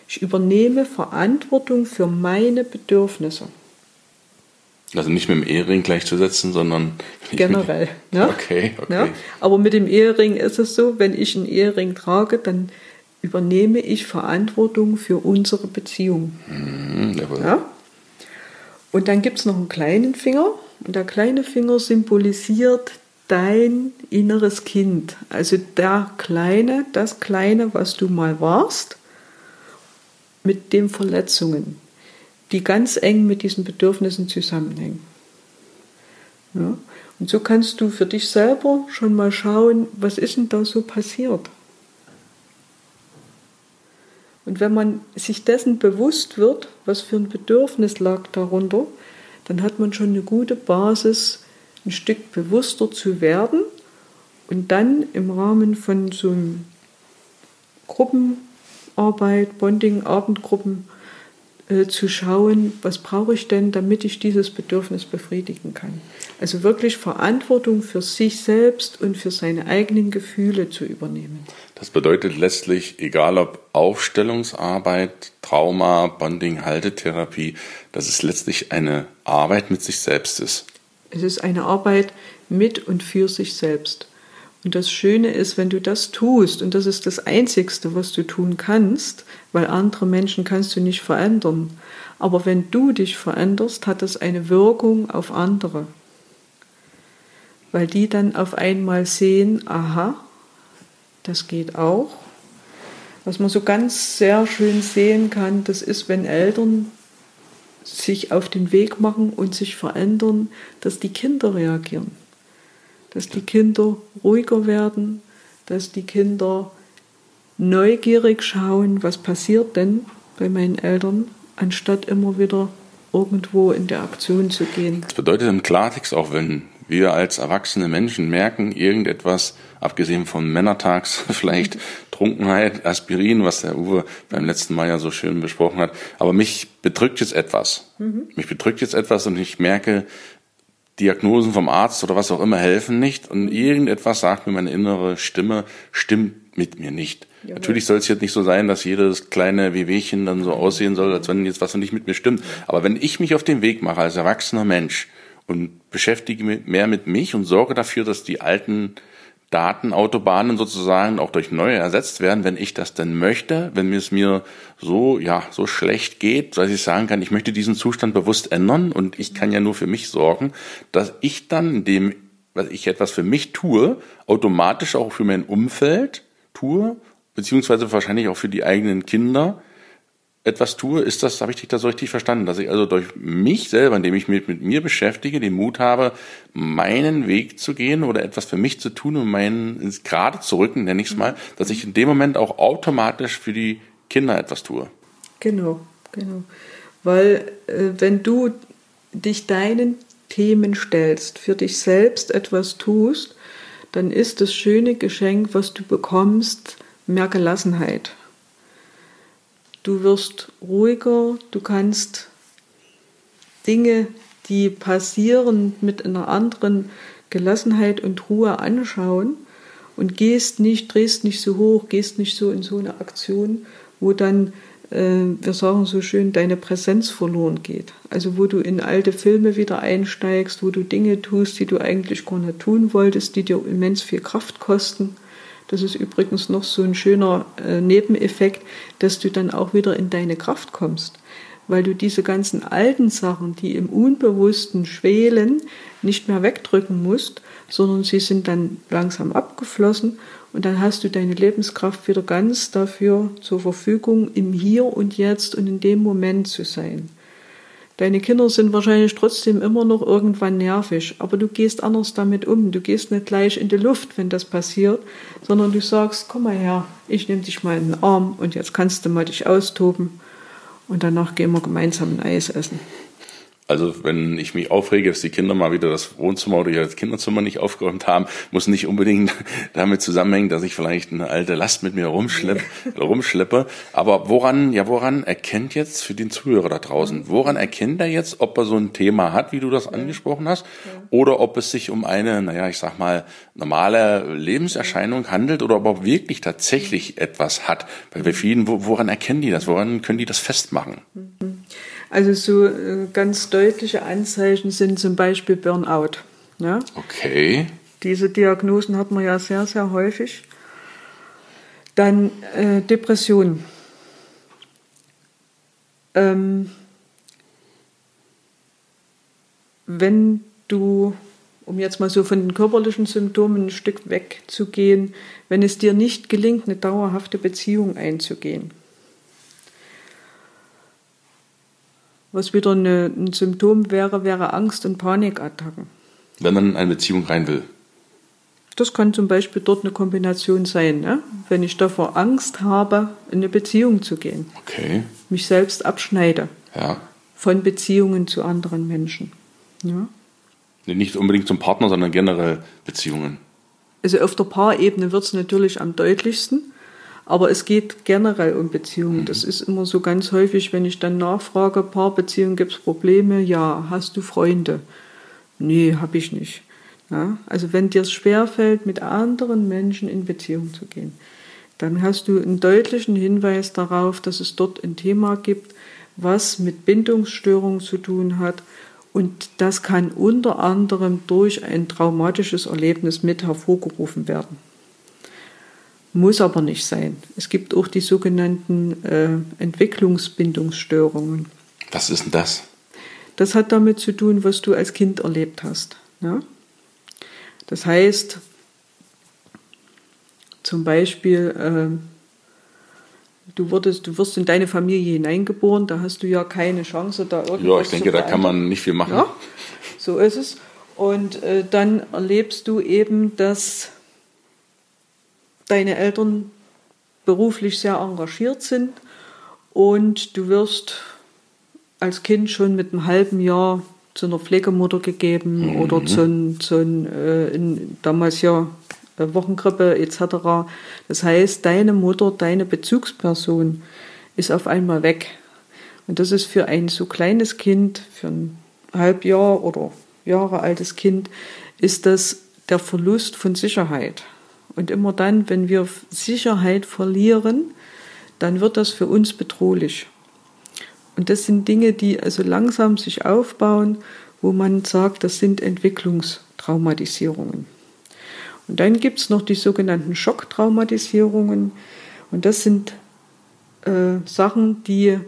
Ich übernehme Verantwortung für meine Bedürfnisse. Also nicht mit dem Ehering gleichzusetzen, sondern generell. Ne? Okay, okay. Ja? Aber mit dem Ehering ist es so, wenn ich einen Ehering trage, dann übernehme ich Verantwortung für unsere Beziehung. Mhm, ja? Und dann gibt es noch einen kleinen Finger. Und der kleine Finger symbolisiert dein inneres Kind. Also der Kleine, das Kleine, was du mal warst, mit den Verletzungen die ganz eng mit diesen Bedürfnissen zusammenhängen. Ja? Und so kannst du für dich selber schon mal schauen, was ist denn da so passiert? Und wenn man sich dessen bewusst wird, was für ein Bedürfnis lag darunter, dann hat man schon eine gute Basis, ein Stück bewusster zu werden und dann im Rahmen von so einem Gruppenarbeit, Bonding, Abendgruppen äh, zu schauen, was brauche ich denn, damit ich dieses Bedürfnis befriedigen kann. Also wirklich Verantwortung für sich selbst und für seine eigenen Gefühle zu übernehmen. Das bedeutet letztlich, egal ob Aufstellungsarbeit, Trauma, Bonding, Haltetherapie, dass es letztlich eine Arbeit mit sich selbst ist. Es ist eine Arbeit mit und für sich selbst. Und das Schöne ist, wenn du das tust, und das ist das Einzigste, was du tun kannst, weil andere Menschen kannst du nicht verändern. Aber wenn du dich veränderst, hat das eine Wirkung auf andere. Weil die dann auf einmal sehen, aha, das geht auch. Was man so ganz sehr schön sehen kann, das ist, wenn Eltern sich auf den Weg machen und sich verändern, dass die Kinder reagieren dass die Kinder ruhiger werden, dass die Kinder neugierig schauen, was passiert denn bei meinen Eltern, anstatt immer wieder irgendwo in der Aktion zu gehen. Das bedeutet im Klartext auch, wenn wir als erwachsene Menschen merken, irgendetwas, abgesehen von Männertags, vielleicht Trunkenheit, Aspirin, was der Uwe beim letzten Mal ja so schön besprochen hat, aber mich bedrückt jetzt etwas. Mhm. Mich bedrückt jetzt etwas und ich merke, Diagnosen vom Arzt oder was auch immer helfen nicht und irgendetwas sagt mir meine innere Stimme, stimmt mit mir nicht. Ja, Natürlich soll es jetzt nicht so sein, dass jedes kleine Wehwehchen dann so aussehen soll, als wenn jetzt was nicht mit mir stimmt. Aber wenn ich mich auf den Weg mache als erwachsener Mensch und beschäftige mich mehr mit mich und sorge dafür, dass die alten Datenautobahnen sozusagen auch durch neue ersetzt werden, wenn ich das denn möchte, wenn es mir so, ja, so schlecht geht, dass ich sagen kann, ich möchte diesen Zustand bewusst ändern und ich kann ja nur für mich sorgen, dass ich dann, indem ich etwas für mich tue, automatisch auch für mein Umfeld tue, beziehungsweise wahrscheinlich auch für die eigenen Kinder, etwas tue, ist das, habe ich dich da so richtig verstanden, dass ich also durch mich selber, indem ich mich mit mir beschäftige, den Mut habe, meinen Weg zu gehen oder etwas für mich zu tun und meinen ins Gerade zu rücken, nenne ich es mal, dass ich in dem Moment auch automatisch für die Kinder etwas tue. Genau, genau. Weil äh, wenn du dich deinen Themen stellst, für dich selbst etwas tust, dann ist das schöne Geschenk, was du bekommst, mehr Gelassenheit du wirst ruhiger, du kannst Dinge, die passieren, mit einer anderen Gelassenheit und Ruhe anschauen und gehst nicht, drehst nicht so hoch, gehst nicht so in so eine Aktion, wo dann, äh, wir sagen so schön, deine Präsenz verloren geht. Also wo du in alte Filme wieder einsteigst, wo du Dinge tust, die du eigentlich gar nicht tun wolltest, die dir immens viel Kraft kosten das ist übrigens noch so ein schöner äh, Nebeneffekt, dass du dann auch wieder in deine Kraft kommst, weil du diese ganzen alten Sachen, die im Unbewussten schwelen, nicht mehr wegdrücken musst, sondern sie sind dann langsam abgeflossen und dann hast du deine Lebenskraft wieder ganz dafür zur Verfügung, im Hier und Jetzt und in dem Moment zu sein. Deine Kinder sind wahrscheinlich trotzdem immer noch irgendwann nervig, aber du gehst anders damit um. Du gehst nicht gleich in die Luft, wenn das passiert, sondern du sagst, komm mal her, ich nehme dich mal in den Arm und jetzt kannst du mal dich austoben und danach gehen wir gemeinsam ein Eis essen. Also wenn ich mich aufrege, dass die Kinder mal wieder das Wohnzimmer oder das Kinderzimmer nicht aufgeräumt haben, muss nicht unbedingt damit zusammenhängen, dass ich vielleicht eine alte Last mit mir rumschleppe. rumschleppe. Aber woran, ja, woran erkennt jetzt für den Zuhörer da draußen, woran erkennt er jetzt, ob er so ein Thema hat, wie du das angesprochen hast, oder ob es sich um eine, naja, ich sag mal, normale Lebenserscheinung handelt oder ob er wirklich tatsächlich etwas hat? Weil bei vielen, woran erkennen die das? Woran können die das festmachen? Also so äh, ganz deutliche Anzeichen sind zum Beispiel Burnout. Ja? Okay. Diese Diagnosen hat man ja sehr, sehr häufig. Dann äh, Depression. Ähm, wenn du, um jetzt mal so von den körperlichen Symptomen ein Stück wegzugehen, wenn es dir nicht gelingt, eine dauerhafte Beziehung einzugehen, Was wieder eine, ein Symptom wäre, wäre Angst- und Panikattacken. Wenn man in eine Beziehung rein will. Das kann zum Beispiel dort eine Kombination sein, ne? wenn ich davor Angst habe, in eine Beziehung zu gehen. Okay. Mich selbst abschneide Ja. von Beziehungen zu anderen Menschen. Ja? Nicht unbedingt zum Partner, sondern generell Beziehungen. Also auf der Paarebene wird es natürlich am deutlichsten, aber es geht generell um Beziehungen. Das ist immer so ganz häufig, wenn ich dann nachfrage, Paarbeziehungen, gibt es Probleme? Ja. Hast du Freunde? Nee, habe ich nicht. Ja? Also wenn dir es schwerfällt, mit anderen Menschen in Beziehung zu gehen, dann hast du einen deutlichen Hinweis darauf, dass es dort ein Thema gibt, was mit Bindungsstörungen zu tun hat. Und das kann unter anderem durch ein traumatisches Erlebnis mit hervorgerufen werden. Muss aber nicht sein. Es gibt auch die sogenannten äh, Entwicklungsbindungsstörungen. Was ist denn das? Das hat damit zu tun, was du als Kind erlebt hast. Ja? Das heißt, zum Beispiel, äh, du, wurdest, du wirst in deine Familie hineingeboren, da hast du ja keine Chance, da irgendwas Ja, ich denke, zu da kann man nicht viel machen. Ja, so ist es. Und äh, dann erlebst du eben, dass deine Eltern beruflich sehr engagiert sind und du wirst als Kind schon mit einem halben Jahr zu einer Pflegemutter gegeben oder zu, ein- zu ein, äh, in, damals ja äh, Wochengrippe etc. Das heißt, deine Mutter, deine Bezugsperson ist auf einmal weg. Und das ist für ein so kleines Kind, für ein Halbjahr oder Jahre altes Kind, ist das der Verlust von Sicherheit. Und immer dann, wenn wir Sicherheit verlieren, dann wird das für uns bedrohlich. Und das sind Dinge, die also langsam sich aufbauen, wo man sagt, das sind Entwicklungstraumatisierungen. Und dann gibt es noch die sogenannten Schocktraumatisierungen. Und das sind äh, Sachen, die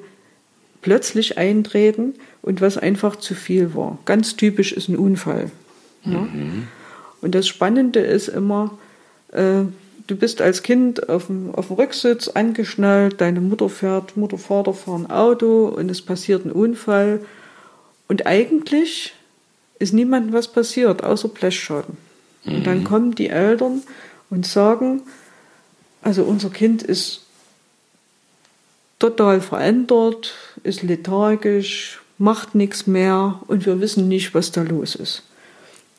plötzlich eintreten und was einfach zu viel war. Ganz typisch ist ein Unfall. Ja? Und das Spannende ist immer, äh, du bist als Kind auf dem, auf dem Rücksitz angeschnallt, deine Mutter fährt, Mutter, Vater fahren Auto und es passiert ein Unfall. Und eigentlich ist niemandem was passiert, außer Blechschaden. Und dann kommen die Eltern und sagen, also unser Kind ist total verändert, ist lethargisch, macht nichts mehr und wir wissen nicht, was da los ist.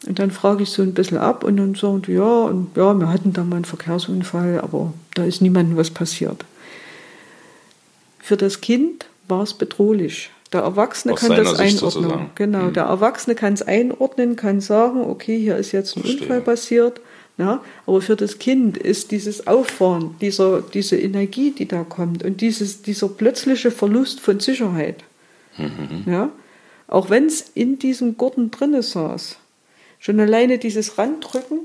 Und dann frage ich so ein bisschen ab und dann sagen die, ja, und ja, wir hatten da mal einen Verkehrsunfall, aber da ist niemandem was passiert. Für das Kind war es bedrohlich. Der Erwachsene Aus kann das Sicht einordnen. sozusagen. Genau, der Erwachsene kann es einordnen, kann sagen, okay, hier ist jetzt ein Verstehe. Unfall passiert. Ja, aber für das Kind ist dieses Auffahren, dieser, diese Energie, die da kommt und dieses, dieser plötzliche Verlust von Sicherheit, ja, auch wenn es in diesem Gurten drinne saß, schon alleine dieses Randrücken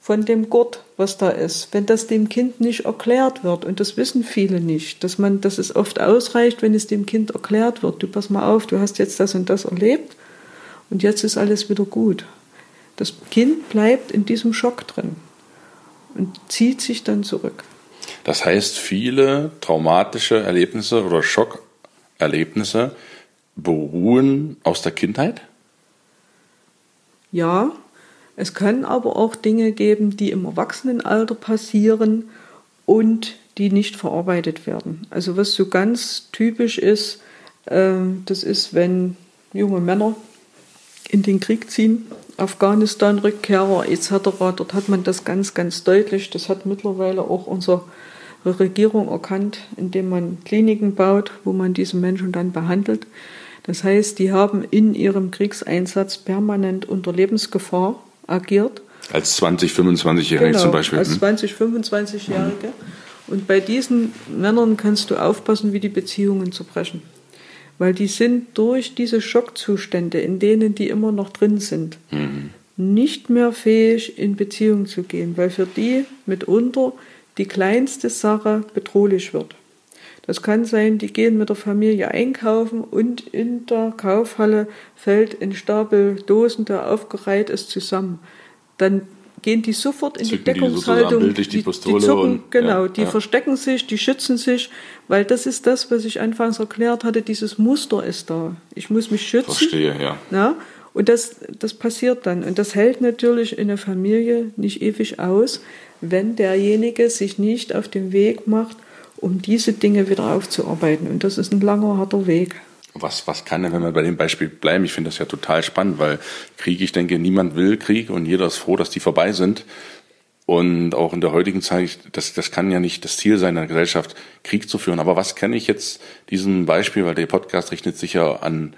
von dem Gurt, was da ist, wenn das dem Kind nicht erklärt wird, und das wissen viele nicht, dass man, dass es oft ausreicht, wenn es dem Kind erklärt wird, du pass mal auf, du hast jetzt das und das erlebt und jetzt ist alles wieder gut. Das Kind bleibt in diesem Schock drin und zieht sich dann zurück. Das heißt, viele traumatische Erlebnisse oder Schockerlebnisse beruhen aus der Kindheit? Ja, es können aber auch Dinge geben, die im Erwachsenenalter passieren und die nicht verarbeitet werden. Also was so ganz typisch ist, ähm, das ist, wenn junge Männer in den Krieg ziehen, Afghanistan, Rückkehrer etc. Dort hat man das ganz, ganz deutlich. Das hat mittlerweile auch unsere Regierung erkannt, indem man Kliniken baut, wo man diese Menschen dann behandelt. Das heißt, die haben in ihrem Kriegseinsatz permanent unter Lebensgefahr agiert. Als 20, 25-Jährige zum Beispiel. Als hm? 20, 25-Jährige. Und bei diesen Männern kannst du aufpassen, wie die Beziehungen zerbrechen. Weil die sind durch diese Schockzustände, in denen die immer noch drin sind, nicht mehr fähig, in Beziehung zu gehen, weil für die mitunter die kleinste Sache bedrohlich wird. Das kann sein, die gehen mit der Familie einkaufen und in der Kaufhalle fällt ein Stapel Dosen, der aufgereiht ist, zusammen. Dann gehen die sofort in Zücken die die Deckungshaltung. bildlich die Pistole zucken, und- genau, ja, die ja. verstecken sich, die schützen sich, weil das ist das, was ich anfangs erklärt hatte, dieses Muster ist da. Ich muss mich schützen. Verstehe, ja. Ja? Und das, das passiert dann. Und das hält natürlich in der Familie nicht ewig aus, wenn derjenige sich nicht auf den Weg macht, um diese Dinge wieder aufzuarbeiten. Und das ist ein langer, harter Weg. Was, was kann denn, wenn wir bei dem Beispiel bleiben? Ich finde das ja total spannend, weil Krieg, ich denke, niemand will Krieg und jeder ist froh, dass die vorbei sind. Und auch in der heutigen Zeit, das, das kann ja nicht das Ziel sein, in der Gesellschaft Krieg zu führen. Aber was kenne ich jetzt diesem Beispiel, weil der Podcast richtet sich ja an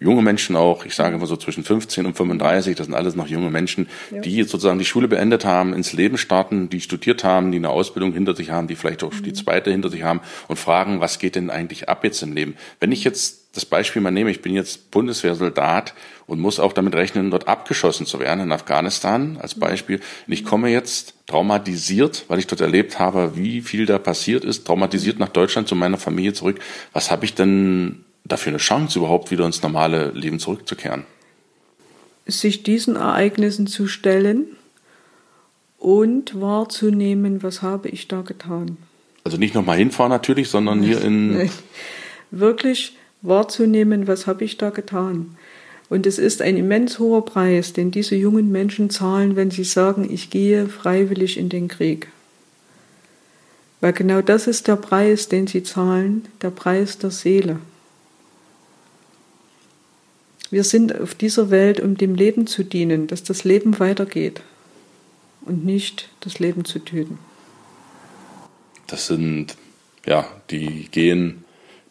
junge Menschen auch, ich sage immer so zwischen 15 und 35, das sind alles noch junge Menschen, ja. die jetzt sozusagen die Schule beendet haben, ins Leben starten, die studiert haben, die eine Ausbildung hinter sich haben, die vielleicht auch mhm. die zweite hinter sich haben und fragen, was geht denn eigentlich ab jetzt im Leben? Wenn ich jetzt das Beispiel mal nehme, ich bin jetzt Bundeswehrsoldat und muss auch damit rechnen, dort abgeschossen zu werden in Afghanistan als Beispiel. Und ich komme jetzt traumatisiert, weil ich dort erlebt habe, wie viel da passiert ist, traumatisiert nach Deutschland zu meiner Familie zurück. Was habe ich denn dafür eine Chance, überhaupt wieder ins normale Leben zurückzukehren? Sich diesen Ereignissen zu stellen und wahrzunehmen, was habe ich da getan. Also nicht nochmal hinfahren natürlich, sondern hier in... Wirklich wahrzunehmen, was habe ich da getan. Und es ist ein immens hoher Preis, den diese jungen Menschen zahlen, wenn sie sagen, ich gehe freiwillig in den Krieg. Weil genau das ist der Preis, den sie zahlen, der Preis der Seele. Wir sind auf dieser Welt, um dem Leben zu dienen, dass das Leben weitergeht und nicht das Leben zu töten. Das sind, ja, die gehen,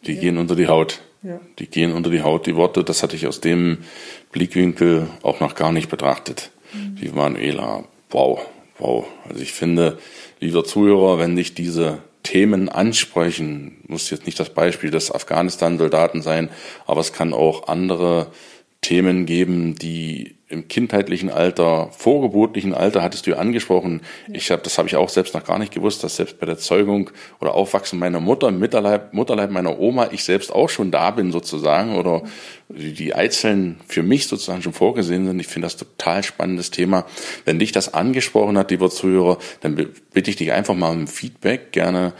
die ja. gehen unter die Haut. Ja. Die gehen unter die Haut, die Worte. Das hatte ich aus dem Blickwinkel auch noch gar nicht betrachtet. Mhm. Wie Manuela, wow, wow. Also ich finde, lieber Zuhörer, wenn dich diese Themen ansprechen, muss jetzt nicht das Beispiel des Afghanistan-Soldaten sein, aber es kann auch andere Themen geben, die im kindheitlichen Alter, vorgeburtlichen Alter, hattest du ja angesprochen. Ich habe, das habe ich auch selbst noch gar nicht gewusst, dass selbst bei der Zeugung oder Aufwachsen meiner Mutter, im Mutterleib, Mutterleib meiner Oma, ich selbst auch schon da bin sozusagen oder die Eizellen für mich sozusagen schon vorgesehen sind. Ich finde das total spannendes Thema. Wenn dich das angesprochen hat, lieber Zuhörer, dann bitte ich dich einfach mal um Feedback gerne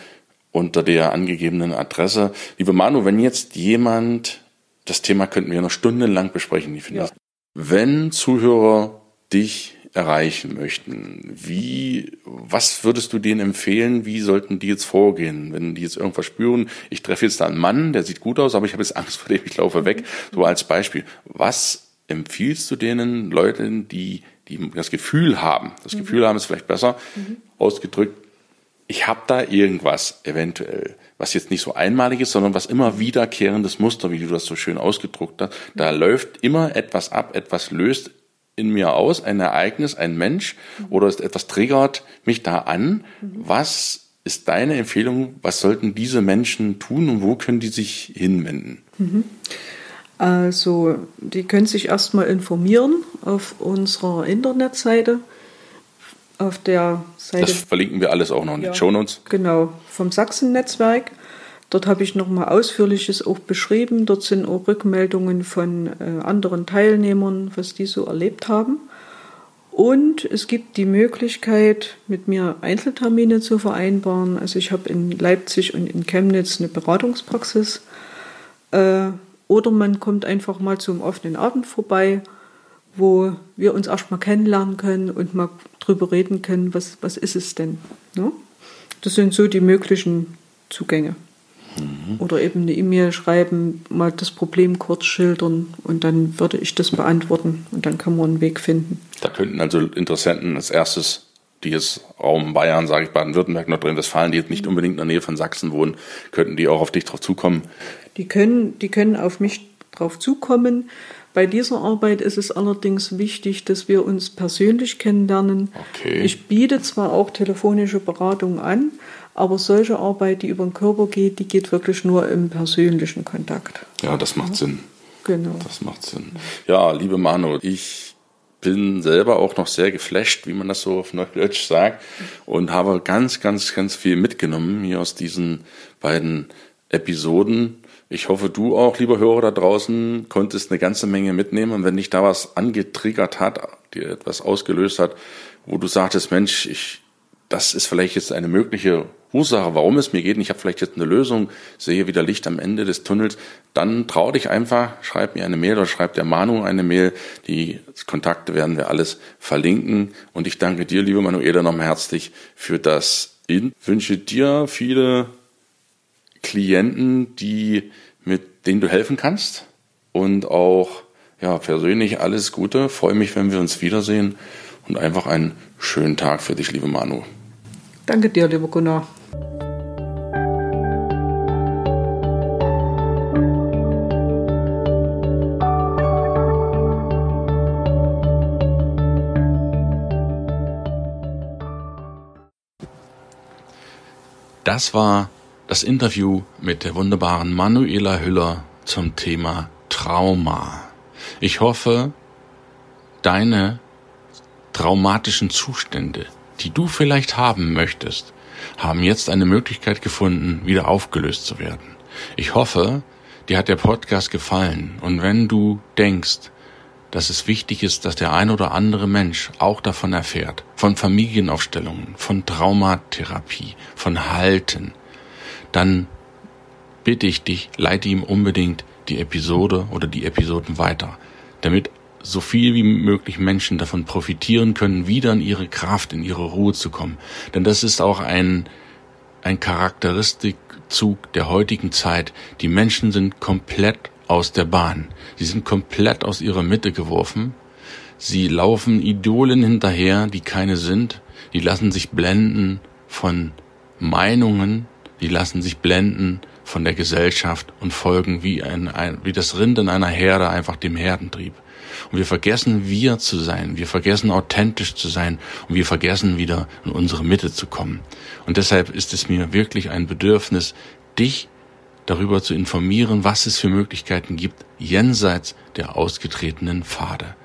unter der angegebenen Adresse. Liebe Manu, wenn jetzt jemand das Thema könnten wir noch stundenlang besprechen. Ich finde ja. das. Wenn Zuhörer dich erreichen möchten, wie, was würdest du denen empfehlen? Wie sollten die jetzt vorgehen, wenn die jetzt irgendwas spüren? Ich treffe jetzt da einen Mann, der sieht gut aus, aber ich habe jetzt Angst vor dem, ich laufe weg. So als Beispiel. Was empfiehlst du denen Leuten, die, die das Gefühl haben? Das mhm. Gefühl haben ist vielleicht besser mhm. ausgedrückt. Ich habe da irgendwas eventuell was jetzt nicht so einmalig ist, sondern was immer wiederkehrendes Muster, wie du das so schön ausgedruckt hast. Da läuft immer etwas ab, etwas löst in mir aus, ein Ereignis, ein Mensch oder etwas triggert mich da an. Was ist deine Empfehlung? Was sollten diese Menschen tun und wo können die sich hinwenden? Also, die können sich erstmal informieren auf unserer Internetseite auf der Seite. Das verlinken wir alles auch noch in ja, den Show Notes. Genau, vom Sachsen-Netzwerk. Dort habe ich nochmal Ausführliches auch beschrieben. Dort sind auch Rückmeldungen von äh, anderen Teilnehmern, was die so erlebt haben. Und es gibt die Möglichkeit, mit mir Einzeltermine zu vereinbaren. Also ich habe in Leipzig und in Chemnitz eine Beratungspraxis. Äh, oder man kommt einfach mal zum offenen Abend vorbei wo wir uns erstmal kennenlernen können und mal drüber reden können, was, was ist es denn. Ne? Das sind so die möglichen Zugänge. Mhm. Oder eben eine E-Mail schreiben, mal das Problem kurz schildern und dann würde ich das beantworten und dann kann man einen Weg finden. Da könnten also Interessenten als erstes, die jetzt Raum Bayern, sage ich Baden-Württemberg, Nordrhein-Westfalen, die jetzt nicht unbedingt in der Nähe von Sachsen wohnen, könnten die auch auf dich drauf zukommen? Die können, die können auf mich drauf zukommen. Bei dieser Arbeit ist es allerdings wichtig, dass wir uns persönlich kennenlernen. Okay. Ich biete zwar auch telefonische Beratung an, aber solche Arbeit, die über den Körper geht, die geht wirklich nur im persönlichen Kontakt. Ja, das macht ja. Sinn. Genau. Das macht Sinn. Ja, liebe Manu, ich bin selber auch noch sehr geflasht, wie man das so auf Neudeutsch sagt, und habe ganz, ganz, ganz viel mitgenommen hier aus diesen beiden Episoden. Ich hoffe, du auch, lieber Hörer da draußen, konntest eine ganze Menge mitnehmen. Und wenn dich da was angetriggert hat, dir etwas ausgelöst hat, wo du sagtest, Mensch, ich, das ist vielleicht jetzt eine mögliche Ursache, warum es mir geht, und ich habe vielleicht jetzt eine Lösung, sehe wieder Licht am Ende des Tunnels, dann trau dich einfach, schreib mir eine Mail oder schreib der Manu eine Mail. Die Kontakte werden wir alles verlinken. Und ich danke dir, liebe Manuela, nochmal herzlich für das In. Wünsche dir viele Klienten, die, denen du helfen kannst. Und auch, ja, persönlich alles Gute. Freue mich, wenn wir uns wiedersehen. Und einfach einen schönen Tag für dich, liebe Manu. Danke dir, lieber Gunnar. Das war das Interview mit der wunderbaren Manuela Hüller zum Thema Trauma. Ich hoffe, deine traumatischen Zustände, die du vielleicht haben möchtest, haben jetzt eine Möglichkeit gefunden, wieder aufgelöst zu werden. Ich hoffe, dir hat der Podcast gefallen und wenn du denkst, dass es wichtig ist, dass der ein oder andere Mensch auch davon erfährt, von Familienaufstellungen, von Traumatherapie, von Halten, dann bitte ich dich, leite ihm unbedingt die Episode oder die Episoden weiter, damit so viel wie möglich Menschen davon profitieren können, wieder in ihre Kraft, in ihre Ruhe zu kommen. Denn das ist auch ein, ein Charakteristikzug der heutigen Zeit. Die Menschen sind komplett aus der Bahn. Sie sind komplett aus ihrer Mitte geworfen. Sie laufen Idolen hinterher, die keine sind. Die lassen sich blenden von Meinungen, die lassen sich blenden von der Gesellschaft und folgen wie, ein, ein, wie das Rind in einer Herde einfach dem Herdentrieb. Und wir vergessen wir zu sein, wir vergessen authentisch zu sein und wir vergessen wieder in unsere Mitte zu kommen. Und deshalb ist es mir wirklich ein Bedürfnis, dich darüber zu informieren, was es für Möglichkeiten gibt, jenseits der ausgetretenen Pfade.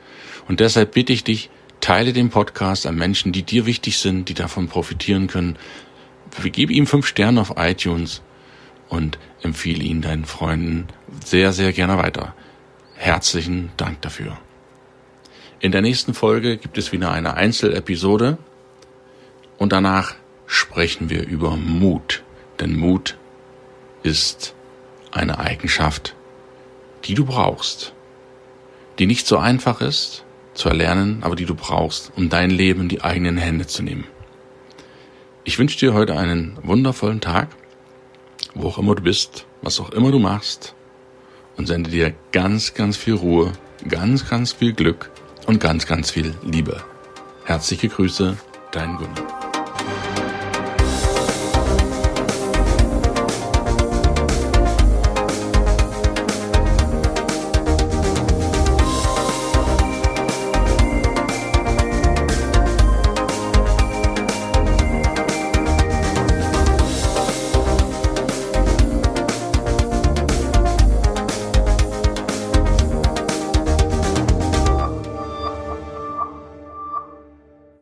Und deshalb bitte ich dich, teile den Podcast an Menschen, die dir wichtig sind, die davon profitieren können. Gib ihm fünf Sterne auf iTunes und empfehle ihn deinen Freunden sehr, sehr gerne weiter. Herzlichen Dank dafür. In der nächsten Folge gibt es wieder eine Einzelepisode und danach sprechen wir über Mut. Denn Mut ist eine Eigenschaft, die du brauchst, die nicht so einfach ist zu erlernen, aber die du brauchst, um dein Leben in die eigenen Hände zu nehmen. Ich wünsche dir heute einen wundervollen Tag, wo auch immer du bist, was auch immer du machst, und sende dir ganz, ganz viel Ruhe, ganz, ganz viel Glück und ganz, ganz viel Liebe. Herzliche Grüße, dein Gunnar.